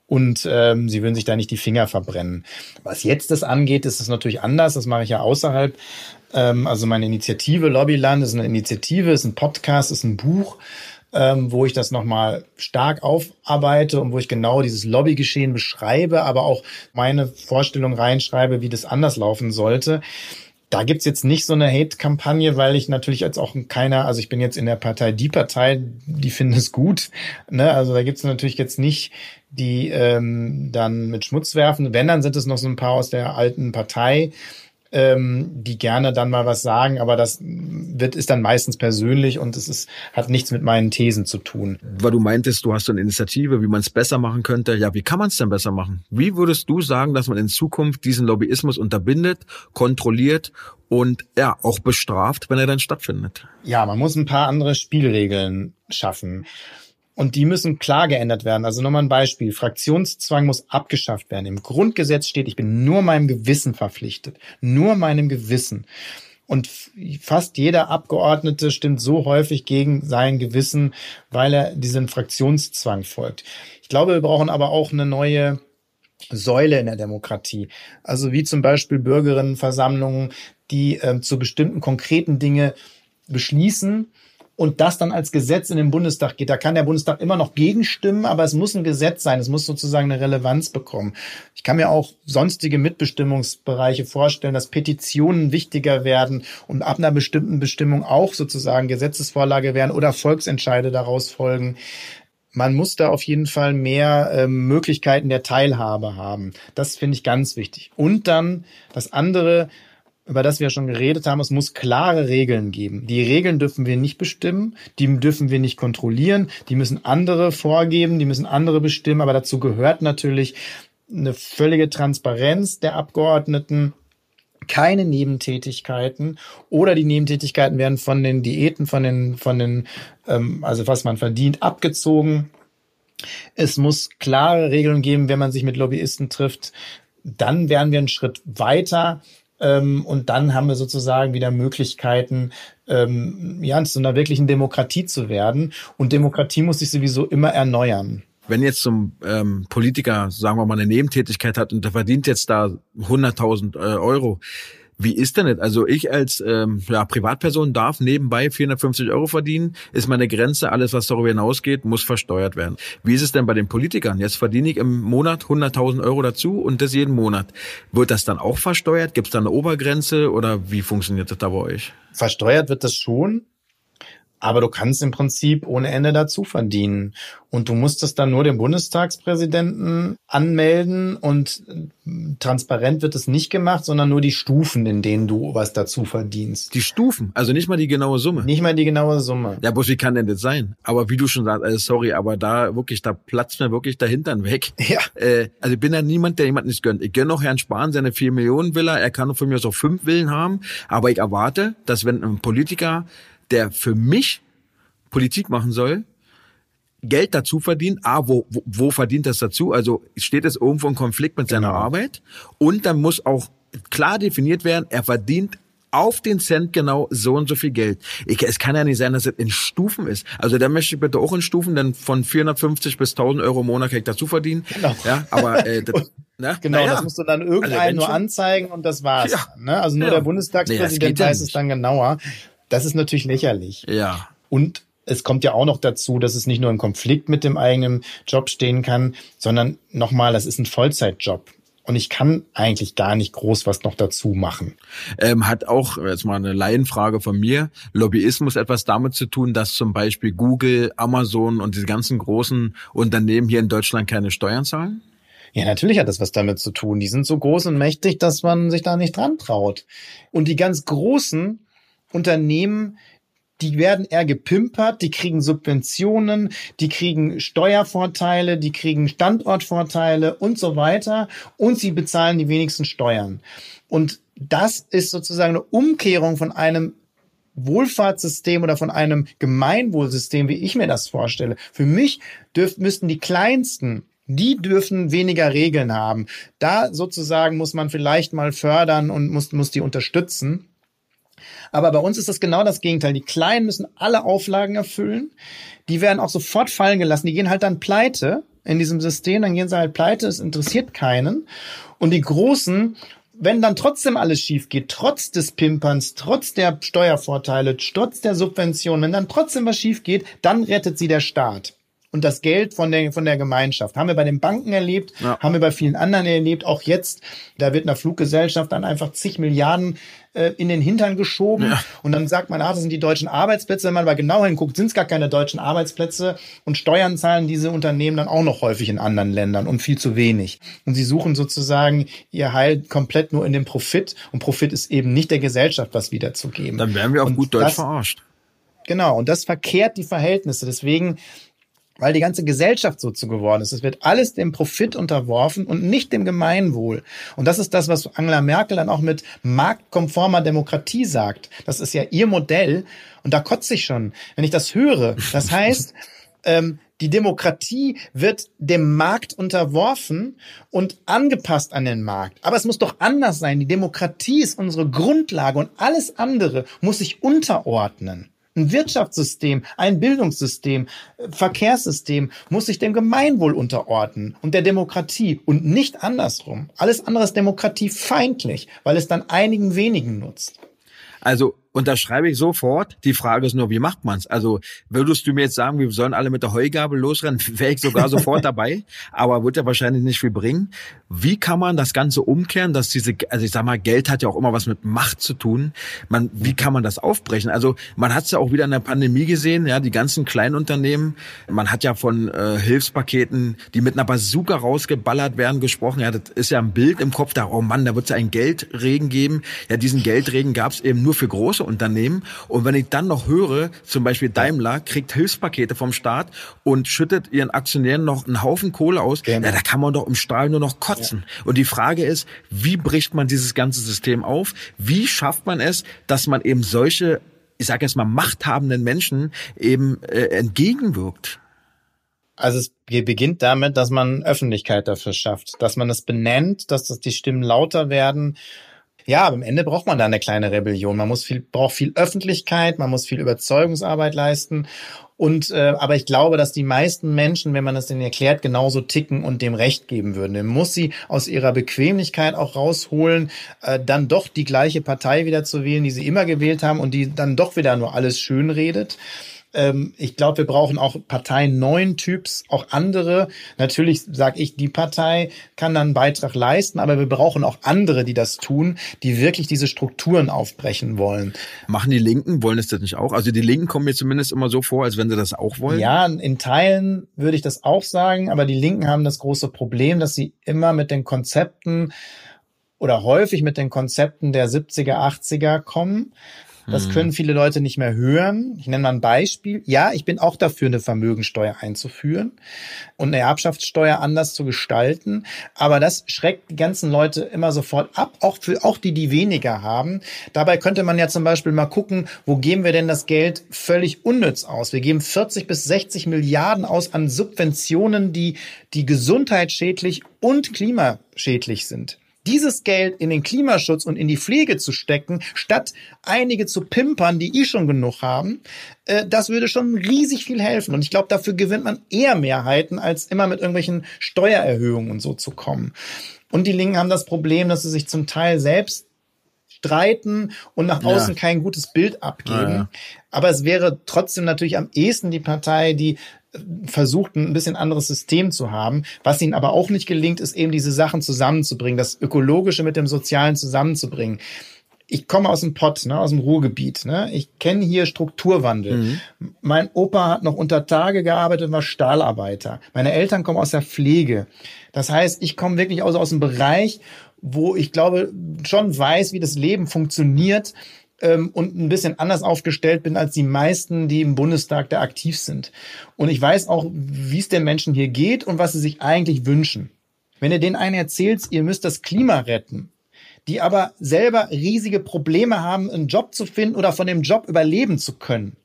und ähm, sie würden sich da nicht die Finger verbrennen. Was jetzt das angeht, ist es natürlich anders. Das mache ich ja außerhalb. Ähm, also meine Initiative Lobbyland ist eine Initiative, ist ein Podcast, ist ein Buch. Ähm, wo ich das nochmal stark aufarbeite und wo ich genau dieses Lobbygeschehen beschreibe, aber auch meine Vorstellung reinschreibe, wie das anders laufen sollte da gibt's jetzt nicht so eine Hate-Kampagne, weil ich natürlich als auch keiner, also ich bin jetzt in der Partei, die Partei, die finden es gut. Ne? Also da gibt's natürlich jetzt nicht die ähm, dann mit Schmutz werfen. Wenn, dann sind es noch so ein paar aus der alten Partei, ähm, die gerne dann mal was sagen, aber das wird ist dann meistens persönlich und es ist hat nichts mit meinen Thesen zu tun. Weil du meintest, du hast so eine Initiative, wie man es besser machen könnte. Ja, wie kann man es denn besser machen? Wie würdest du sagen, dass man in Zukunft diesen Lobbyismus unterbindet, kontrolliert und ja auch bestraft, wenn er dann stattfindet? Ja, man muss ein paar andere Spielregeln schaffen. Und die müssen klar geändert werden. Also nochmal ein Beispiel. Fraktionszwang muss abgeschafft werden. Im Grundgesetz steht, ich bin nur meinem Gewissen verpflichtet. Nur meinem Gewissen. Und fast jeder Abgeordnete stimmt so häufig gegen sein Gewissen, weil er diesem Fraktionszwang folgt. Ich glaube, wir brauchen aber auch eine neue Säule in der Demokratie. Also wie zum Beispiel Bürgerinnenversammlungen, die äh, zu bestimmten konkreten Dinge beschließen und das dann als Gesetz in den Bundestag geht. Da kann der Bundestag immer noch gegenstimmen, aber es muss ein Gesetz sein. Es muss sozusagen eine Relevanz bekommen. Ich kann mir auch sonstige Mitbestimmungsbereiche vorstellen, dass Petitionen wichtiger werden und ab einer bestimmten Bestimmung auch sozusagen Gesetzesvorlage werden oder Volksentscheide daraus folgen. Man muss da auf jeden Fall mehr ähm, Möglichkeiten der Teilhabe haben. Das finde ich ganz wichtig. Und dann das andere, über das wir schon geredet haben, es muss klare Regeln geben. Die Regeln dürfen wir nicht bestimmen, die dürfen wir nicht kontrollieren, die müssen andere vorgeben, die müssen andere bestimmen, aber dazu gehört natürlich eine völlige Transparenz der Abgeordneten, keine Nebentätigkeiten oder die Nebentätigkeiten werden von den Diäten, von den, von den, ähm, also was man verdient, abgezogen. Es muss klare Regeln geben, wenn man sich mit Lobbyisten trifft. Dann wären wir einen Schritt weiter ähm, und dann haben wir sozusagen wieder Möglichkeiten, ähm, ja, zu einer wirklichen Demokratie zu werden. Und Demokratie muss sich sowieso immer erneuern. Wenn jetzt zum ähm, Politiker, sagen wir mal, eine Nebentätigkeit hat und der verdient jetzt da 100.000 äh, Euro, wie ist denn das? Also ich als ähm, ja, Privatperson darf nebenbei 450 Euro verdienen, ist meine Grenze, alles was darüber hinausgeht, muss versteuert werden. Wie ist es denn bei den Politikern? Jetzt verdiene ich im Monat 100.000 Euro dazu und das jeden Monat. Wird das dann auch versteuert? Gibt es da eine Obergrenze oder wie funktioniert das da bei euch? Versteuert wird das schon. Aber du kannst im Prinzip ohne Ende dazu verdienen. Und du musst es dann nur dem Bundestagspräsidenten anmelden und transparent wird es nicht gemacht, sondern nur die Stufen, in denen du was dazu verdienst. Die Stufen, also nicht mal die genaue Summe. Nicht mal die genaue Summe. Ja, bloß wie kann denn das sein? Aber wie du schon sagst, also sorry, aber da wirklich, da platzt mir wirklich der Hintern weg. Ja. Äh, also ich bin ja niemand, der jemand nicht gönnt. Ich gönne auch Herrn Spahn seine vier Millionen Villa, er kann von mir so fünf Villen haben, aber ich erwarte, dass wenn ein Politiker der für mich Politik machen soll, Geld dazu verdient. A, wo, wo, wo verdient das dazu? Also steht es irgendwo in Konflikt mit seiner genau. Arbeit? Und dann muss auch klar definiert werden, er verdient auf den Cent genau so und so viel Geld. Ich, es kann ja nicht sein, dass es in Stufen ist. Also da möchte ich bitte auch in Stufen, denn von 450 bis 1000 Euro im Monat kann ich dazu verdienen. Genau. Ja, aber äh, das, ne? Genau, naja. das musst du dann irgendeinen also nur anzeigen und das war's. Ja. Ne? Also nur ja. der Bundestagspräsident nee, weiß es dann genauer. Das ist natürlich lächerlich. Ja. Und es kommt ja auch noch dazu, dass es nicht nur im Konflikt mit dem eigenen Job stehen kann, sondern nochmal, das ist ein Vollzeitjob. Und ich kann eigentlich gar nicht groß was noch dazu machen. Ähm, hat auch, jetzt mal eine Laienfrage von mir, Lobbyismus etwas damit zu tun, dass zum Beispiel Google, Amazon und diese ganzen großen Unternehmen hier in Deutschland keine Steuern zahlen? Ja, natürlich hat das was damit zu tun. Die sind so groß und mächtig, dass man sich da nicht dran traut. Und die ganz großen Unternehmen, die werden eher gepimpert, die kriegen Subventionen, die kriegen Steuervorteile, die kriegen Standortvorteile und so weiter und sie bezahlen die wenigsten Steuern. Und das ist sozusagen eine Umkehrung von einem Wohlfahrtssystem oder von einem Gemeinwohlsystem, wie ich mir das vorstelle. Für mich dürf, müssten die kleinsten die dürfen weniger Regeln haben. Da sozusagen muss man vielleicht mal fördern und muss, muss die unterstützen. Aber bei uns ist das genau das Gegenteil. Die Kleinen müssen alle Auflagen erfüllen. Die werden auch sofort fallen gelassen. Die gehen halt dann pleite in diesem System. Dann gehen sie halt pleite. Es interessiert keinen. Und die Großen, wenn dann trotzdem alles schief geht, trotz des Pimperns, trotz der Steuervorteile, trotz der Subvention, wenn dann trotzdem was schief geht, dann rettet sie der Staat und das Geld von der, von der Gemeinschaft. Haben wir bei den Banken erlebt, ja. haben wir bei vielen anderen erlebt, auch jetzt, da wird einer Fluggesellschaft dann einfach zig Milliarden äh, in den Hintern geschoben ja. und dann sagt man, ah, das sind die deutschen Arbeitsplätze. Wenn man aber genau hinguckt, sind es gar keine deutschen Arbeitsplätze und Steuern zahlen diese Unternehmen dann auch noch häufig in anderen Ländern und viel zu wenig. Und sie suchen sozusagen ihr Heil komplett nur in dem Profit und Profit ist eben nicht der Gesellschaft was wiederzugeben. Dann wären wir auch und gut deutsch das, verarscht. Genau, und das verkehrt die Verhältnisse. Deswegen weil die ganze Gesellschaft so zu geworden ist. Es wird alles dem Profit unterworfen und nicht dem Gemeinwohl. Und das ist das, was Angela Merkel dann auch mit marktkonformer Demokratie sagt. Das ist ja ihr Modell. Und da kotze ich schon, wenn ich das höre. Das heißt, ähm, die Demokratie wird dem Markt unterworfen und angepasst an den Markt. Aber es muss doch anders sein. Die Demokratie ist unsere Grundlage und alles andere muss sich unterordnen. Ein Wirtschaftssystem, ein Bildungssystem, Verkehrssystem muss sich dem Gemeinwohl unterordnen und der Demokratie und nicht andersrum. Alles andere ist demokratiefeindlich, weil es dann einigen wenigen nutzt. Also unterschreibe ich sofort. Die Frage ist nur, wie macht man's? Also würdest du mir jetzt sagen, wir sollen alle mit der Heugabel losrennen, wäre ich sogar sofort dabei, aber wird ja wahrscheinlich nicht viel bringen. Wie kann man das Ganze umkehren, dass diese, also ich sag mal, Geld hat ja auch immer was mit Macht zu tun. Man, wie kann man das aufbrechen? Also man hat es ja auch wieder in der Pandemie gesehen, ja, die ganzen kleinen Unternehmen. Man hat ja von äh, Hilfspaketen, die mit einer Bazooka rausgeballert werden, gesprochen. Ja, das ist ja ein Bild im Kopf da, oh Mann, da wird es ja einen Geldregen geben. Ja, diesen Geldregen gab es eben nur für große Unternehmen. Und wenn ich dann noch höre, zum Beispiel Daimler kriegt Hilfspakete vom Staat und schüttet ihren Aktionären noch einen Haufen Kohle aus, genau. ja, da kann man doch im Strahl nur noch kotzen. Ja. Und die Frage ist, wie bricht man dieses ganze System auf? Wie schafft man es, dass man eben solche, ich sage jetzt mal, machthabenden Menschen eben äh, entgegenwirkt? Also es beginnt damit, dass man Öffentlichkeit dafür schafft, dass man es benennt, dass das die Stimmen lauter werden ja, aber am Ende braucht man da eine kleine Rebellion. Man muss viel, braucht viel Öffentlichkeit, man muss viel Überzeugungsarbeit leisten. Und äh, aber ich glaube, dass die meisten Menschen, wenn man das denen erklärt, genauso ticken und dem Recht geben würden. Dann muss sie aus ihrer Bequemlichkeit auch rausholen, äh, dann doch die gleiche Partei wieder zu wählen, die sie immer gewählt haben und die dann doch wieder nur alles schön redet. Ähm, ich glaube, wir brauchen auch Parteien neuen Typs, auch andere. Natürlich sage ich, die Partei kann dann einen Beitrag leisten, aber wir brauchen auch andere, die das tun, die wirklich diese Strukturen aufbrechen wollen. Machen die Linken, wollen es das nicht auch? Also die Linken kommen mir zumindest immer so vor, als wenn sie das auch wollen. Ja, in Teilen würde ich das auch sagen, aber die Linken haben das große Problem, dass sie immer mit den Konzepten oder häufig mit den Konzepten der 70er, 80er kommen das hm. können viele Leute nicht mehr hören. Ich nenne mal ein Beispiel. Ja, ich bin auch dafür, eine Vermögensteuer einzuführen und eine Erbschaftssteuer anders zu gestalten. Aber das schreckt die ganzen Leute immer sofort ab, auch für, auch die, die weniger haben. Dabei könnte man ja zum Beispiel mal gucken, wo geben wir denn das Geld völlig unnütz aus? Wir geben 40 bis 60 Milliarden aus an Subventionen, die, die gesundheitsschädlich und klimaschädlich sind dieses Geld in den Klimaschutz und in die Pflege zu stecken, statt einige zu pimpern, die eh schon genug haben, äh, das würde schon riesig viel helfen. Und ich glaube, dafür gewinnt man eher Mehrheiten, als immer mit irgendwelchen Steuererhöhungen und so zu kommen. Und die Linken haben das Problem, dass sie sich zum Teil selbst streiten und nach außen ja. kein gutes Bild abgeben. Ja, Aber es wäre trotzdem natürlich am ehesten die Partei, die versucht, ein bisschen anderes System zu haben. Was ihnen aber auch nicht gelingt, ist eben diese Sachen zusammenzubringen, das Ökologische mit dem Sozialen zusammenzubringen ich komme aus dem Pott, ne, aus dem Ruhrgebiet. Ne? Ich kenne hier Strukturwandel. Mhm. Mein Opa hat noch unter Tage gearbeitet und war Stahlarbeiter. Meine Eltern kommen aus der Pflege. Das heißt, ich komme wirklich aus, aus dem Bereich, wo ich glaube, schon weiß, wie das Leben funktioniert ähm, und ein bisschen anders aufgestellt bin als die meisten, die im Bundestag da aktiv sind. Und ich weiß auch, wie es den Menschen hier geht und was sie sich eigentlich wünschen. Wenn ihr denen einen erzählt, ihr müsst das Klima retten, die aber selber riesige Probleme haben, einen Job zu finden oder von dem Job überleben zu können.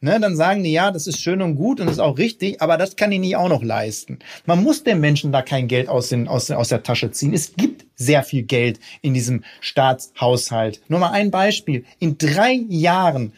Ne, dann sagen die, ja, das ist schön und gut und ist auch richtig, aber das kann ich nie auch noch leisten. Man muss den Menschen da kein Geld aus, den, aus, aus der Tasche ziehen. Es gibt sehr viel Geld in diesem Staatshaushalt. Nur mal ein Beispiel. In drei Jahren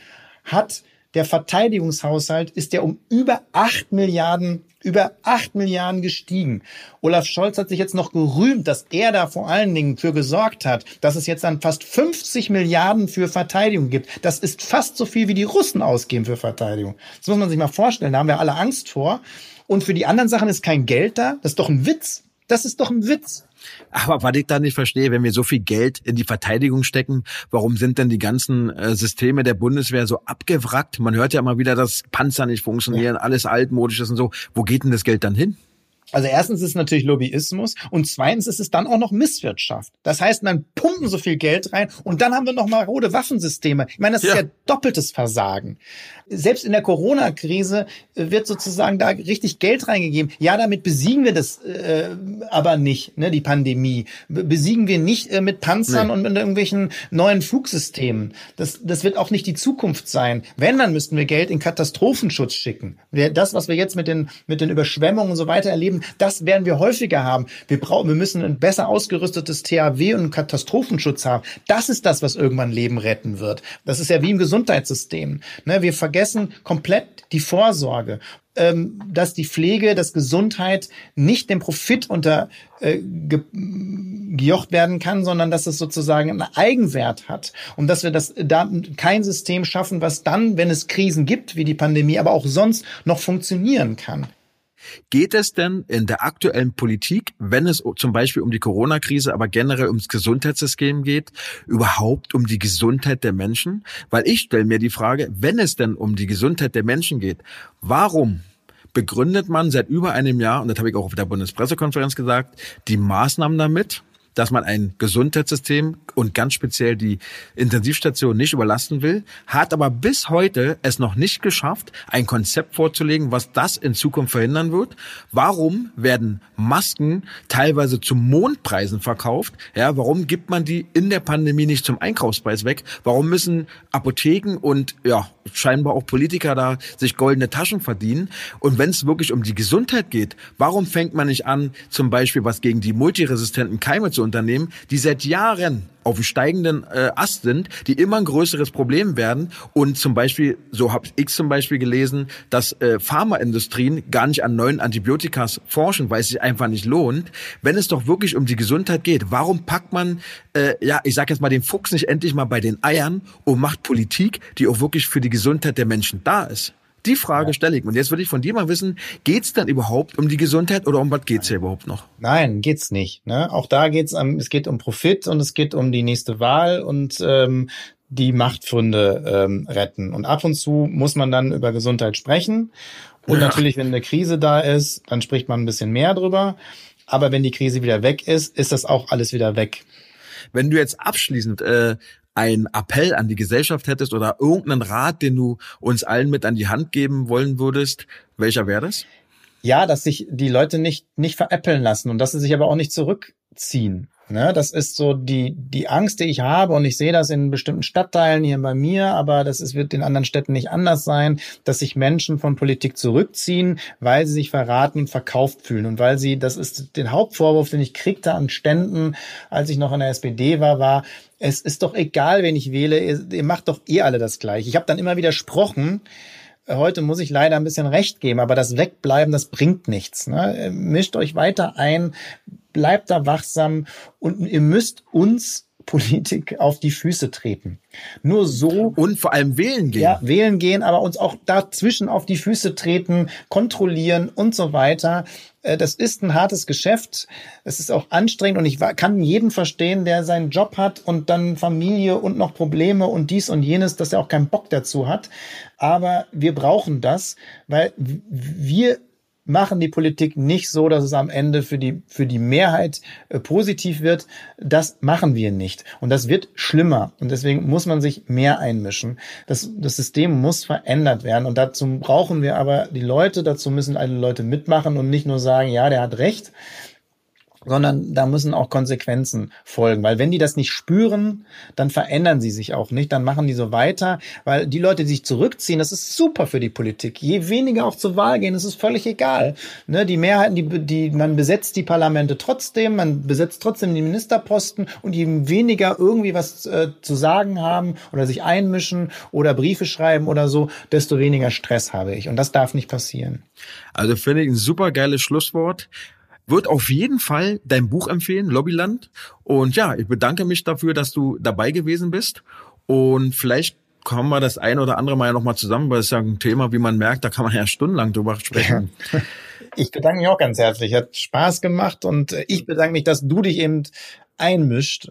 hat der Verteidigungshaushalt ist ja um über acht Milliarden über acht Milliarden gestiegen. Olaf Scholz hat sich jetzt noch gerühmt, dass er da vor allen Dingen für gesorgt hat, dass es jetzt dann fast 50 Milliarden für Verteidigung gibt. Das ist fast so viel, wie die Russen ausgeben für Verteidigung. Das muss man sich mal vorstellen. Da haben wir alle Angst vor. Und für die anderen Sachen ist kein Geld da. Das ist doch ein Witz. Das ist doch ein Witz. Aber was ich da nicht verstehe, wenn wir so viel Geld in die Verteidigung stecken, warum sind denn die ganzen äh, Systeme der Bundeswehr so abgewrackt? Man hört ja immer wieder, dass Panzer nicht funktionieren, ja. alles altmodisch ist und so. Wo geht denn das Geld dann hin? Also erstens ist es natürlich Lobbyismus und zweitens ist es dann auch noch Misswirtschaft. Das heißt, man pumpen so viel Geld rein und dann haben wir noch marode Waffensysteme. Ich meine, das ja. ist ja doppeltes Versagen selbst in der Corona-Krise äh, wird sozusagen da richtig Geld reingegeben. Ja, damit besiegen wir das äh, aber nicht, ne, die Pandemie. Besiegen wir nicht äh, mit Panzern nee. und mit irgendwelchen neuen Flugsystemen. Das, das wird auch nicht die Zukunft sein. Wenn, dann müssten wir Geld in Katastrophenschutz schicken. Das, was wir jetzt mit den, mit den Überschwemmungen und so weiter erleben, das werden wir häufiger haben. Wir brauchen, wir müssen ein besser ausgerüstetes THW und Katastrophenschutz haben. Das ist das, was irgendwann Leben retten wird. Das ist ja wie im Gesundheitssystem. Ne, wir vergessen komplett die Vorsorge ähm, dass die Pflege, dass Gesundheit nicht dem Profit unter äh, werden kann, sondern dass es sozusagen einen Eigenwert hat und dass wir das da kein System schaffen, was dann, wenn es Krisen gibt, wie die Pandemie, aber auch sonst noch funktionieren kann. Geht es denn in der aktuellen Politik, wenn es zum Beispiel um die Corona-Krise, aber generell ums Gesundheitssystem geht, überhaupt um die Gesundheit der Menschen? Weil ich stelle mir die Frage, wenn es denn um die Gesundheit der Menschen geht, warum begründet man seit über einem Jahr, und das habe ich auch auf der Bundespressekonferenz gesagt, die Maßnahmen damit, dass man ein Gesundheitssystem und ganz speziell die Intensivstation nicht überlasten will, hat aber bis heute es noch nicht geschafft, ein Konzept vorzulegen, was das in Zukunft verhindern wird. Warum werden Masken teilweise zu Mondpreisen verkauft? Ja, warum gibt man die in der Pandemie nicht zum Einkaufspreis weg? Warum müssen Apotheken und ja, scheinbar auch Politiker da sich goldene Taschen verdienen? Und wenn es wirklich um die Gesundheit geht, warum fängt man nicht an, zum Beispiel was gegen die multiresistenten Keime zu Unternehmen, die seit Jahren auf steigenden äh, Ast sind, die immer ein größeres Problem werden. Und zum Beispiel, so habe ich zum Beispiel gelesen, dass äh, Pharmaindustrien gar nicht an neuen Antibiotikas forschen, weil es sich einfach nicht lohnt. Wenn es doch wirklich um die Gesundheit geht, warum packt man, äh, ja, ich sage jetzt mal, den Fuchs nicht endlich mal bei den Eiern und macht Politik, die auch wirklich für die Gesundheit der Menschen da ist? Die Frage stelle ich. Und jetzt würde ich von dir mal wissen, geht's dann überhaupt um die Gesundheit oder um was geht's hier überhaupt noch? Nein, geht's nicht. Ne? Auch da geht's um, es geht um Profit und es geht um die nächste Wahl und ähm, die Machtfunde ähm, retten. Und ab und zu muss man dann über Gesundheit sprechen. Und ja. natürlich, wenn eine Krise da ist, dann spricht man ein bisschen mehr drüber. Aber wenn die Krise wieder weg ist, ist das auch alles wieder weg. Wenn du jetzt abschließend äh, ein Appell an die Gesellschaft hättest oder irgendeinen Rat, den du uns allen mit an die Hand geben wollen würdest, welcher wäre das? Ja, dass sich die Leute nicht, nicht veräppeln lassen und dass sie sich aber auch nicht zurückziehen. Ne, das ist so die, die Angst, die ich habe, und ich sehe das in bestimmten Stadtteilen hier bei mir, aber das ist, wird in anderen Städten nicht anders sein, dass sich Menschen von Politik zurückziehen, weil sie sich verraten und verkauft fühlen. Und weil sie, das ist den Hauptvorwurf, den ich kriegte an Ständen, als ich noch in der SPD war, war, es ist doch egal, wen ich wähle, ihr, ihr macht doch eh alle das gleiche. Ich habe dann immer widersprochen, heute muss ich leider ein bisschen recht geben, aber das Wegbleiben, das bringt nichts. Ne? Mischt euch weiter ein, bleibt da wachsam und ihr müsst uns Politik auf die Füße treten. Nur so. Und vor allem wählen gehen. Ja, wählen gehen, aber uns auch dazwischen auf die Füße treten, kontrollieren und so weiter. Äh, das ist ein hartes Geschäft. Es ist auch anstrengend und ich kann jeden verstehen, der seinen Job hat und dann Familie und noch Probleme und dies und jenes, dass er auch keinen Bock dazu hat. Aber wir brauchen das, weil wir machen die Politik nicht so, dass es am Ende für die, für die Mehrheit äh, positiv wird. Das machen wir nicht. Und das wird schlimmer. Und deswegen muss man sich mehr einmischen. Das, das System muss verändert werden. Und dazu brauchen wir aber die Leute, dazu müssen alle Leute mitmachen und nicht nur sagen, ja, der hat recht, sondern da müssen auch Konsequenzen folgen, weil wenn die das nicht spüren, dann verändern sie sich auch nicht, dann machen die so weiter, weil die Leute, die sich zurückziehen, das ist super für die Politik. Je weniger auch zur Wahl gehen, das ist völlig egal. Ne, die Mehrheiten, die, die, man besetzt die Parlamente trotzdem, man besetzt trotzdem die Ministerposten und je weniger irgendwie was äh, zu sagen haben oder sich einmischen oder Briefe schreiben oder so, desto weniger Stress habe ich. Und das darf nicht passieren. Also finde ich ein super geiles Schlusswort wird auf jeden Fall dein Buch empfehlen, Lobbyland. Und ja, ich bedanke mich dafür, dass du dabei gewesen bist. Und vielleicht kommen wir das ein oder andere Mal ja nochmal zusammen, weil es ja ein Thema, wie man merkt, da kann man ja stundenlang drüber sprechen. Ja. Ich bedanke mich auch ganz herzlich. Hat Spaß gemacht und ich bedanke mich, dass du dich eben einmischt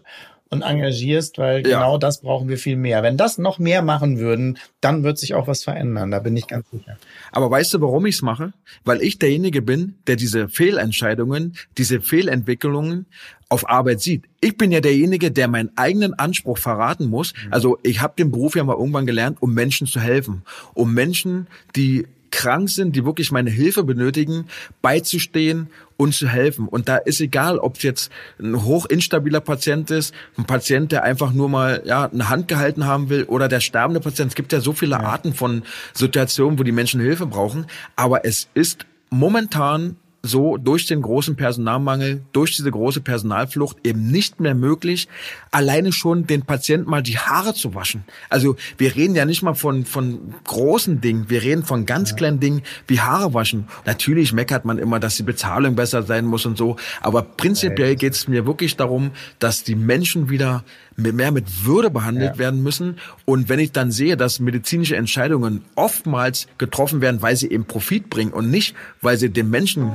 und engagierst, weil ja. genau das brauchen wir viel mehr. Wenn das noch mehr machen würden, dann wird sich auch was verändern, da bin ich ganz sicher. Aber weißt du, warum ich es mache? Weil ich derjenige bin, der diese Fehlentscheidungen, diese Fehlentwicklungen auf Arbeit sieht. Ich bin ja derjenige, der meinen eigenen Anspruch verraten muss. Mhm. Also ich habe den Beruf ja mal irgendwann gelernt, um Menschen zu helfen, um Menschen, die krank sind, die wirklich meine Hilfe benötigen, beizustehen und zu helfen. Und da ist egal, ob es jetzt ein hochinstabiler Patient ist, ein Patient, der einfach nur mal ja eine Hand gehalten haben will oder der sterbende Patient. Es gibt ja so viele. Arten von Situationen, wo die Menschen Hilfe brauchen. Aber es ist momentan so durch den großen Personalmangel, durch diese große Personalflucht eben nicht mehr möglich, alleine schon den Patienten mal die Haare zu waschen. Also wir reden ja nicht mal von, von großen Dingen, wir reden von ganz ja. kleinen Dingen wie Haare waschen. Natürlich meckert man immer, dass die Bezahlung besser sein muss und so, aber prinzipiell geht es mir wirklich darum, dass die Menschen wieder mehr mit Würde behandelt ja. werden müssen. Und wenn ich dann sehe, dass medizinische Entscheidungen oftmals getroffen werden, weil sie eben Profit bringen und nicht, weil sie den Menschen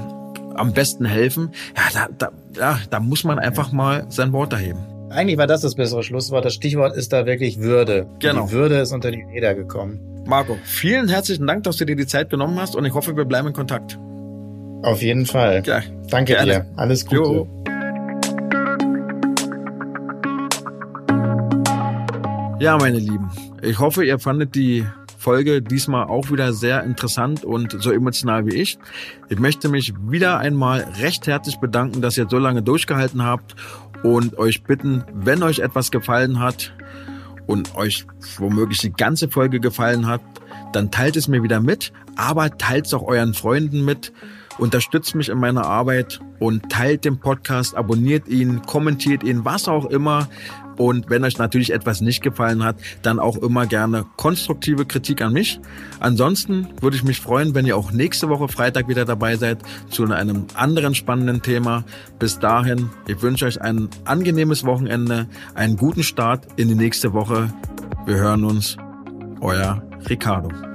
am besten helfen, ja, da, da, ja, da muss man einfach mal sein Wort erheben. Eigentlich war das das bessere Schlusswort. Das Stichwort ist da wirklich Würde. Genau. Die Würde ist unter die Räder gekommen. Marco, vielen herzlichen Dank, dass du dir die Zeit genommen hast und ich hoffe, wir bleiben in Kontakt. Auf jeden Fall. Ja, Danke gerne. dir. Alles Gute. Jo. Ja, meine Lieben, ich hoffe, ihr fandet die Folge diesmal auch wieder sehr interessant und so emotional wie ich. Ich möchte mich wieder einmal recht herzlich bedanken, dass ihr so lange durchgehalten habt und euch bitten, wenn euch etwas gefallen hat und euch womöglich die ganze Folge gefallen hat, dann teilt es mir wieder mit, aber teilt es auch euren Freunden mit. Unterstützt mich in meiner Arbeit und teilt den Podcast, abonniert ihn, kommentiert ihn, was auch immer. Und wenn euch natürlich etwas nicht gefallen hat, dann auch immer gerne konstruktive Kritik an mich. Ansonsten würde ich mich freuen, wenn ihr auch nächste Woche Freitag wieder dabei seid zu einem anderen spannenden Thema. Bis dahin, ich wünsche euch ein angenehmes Wochenende, einen guten Start in die nächste Woche. Wir hören uns. Euer Ricardo.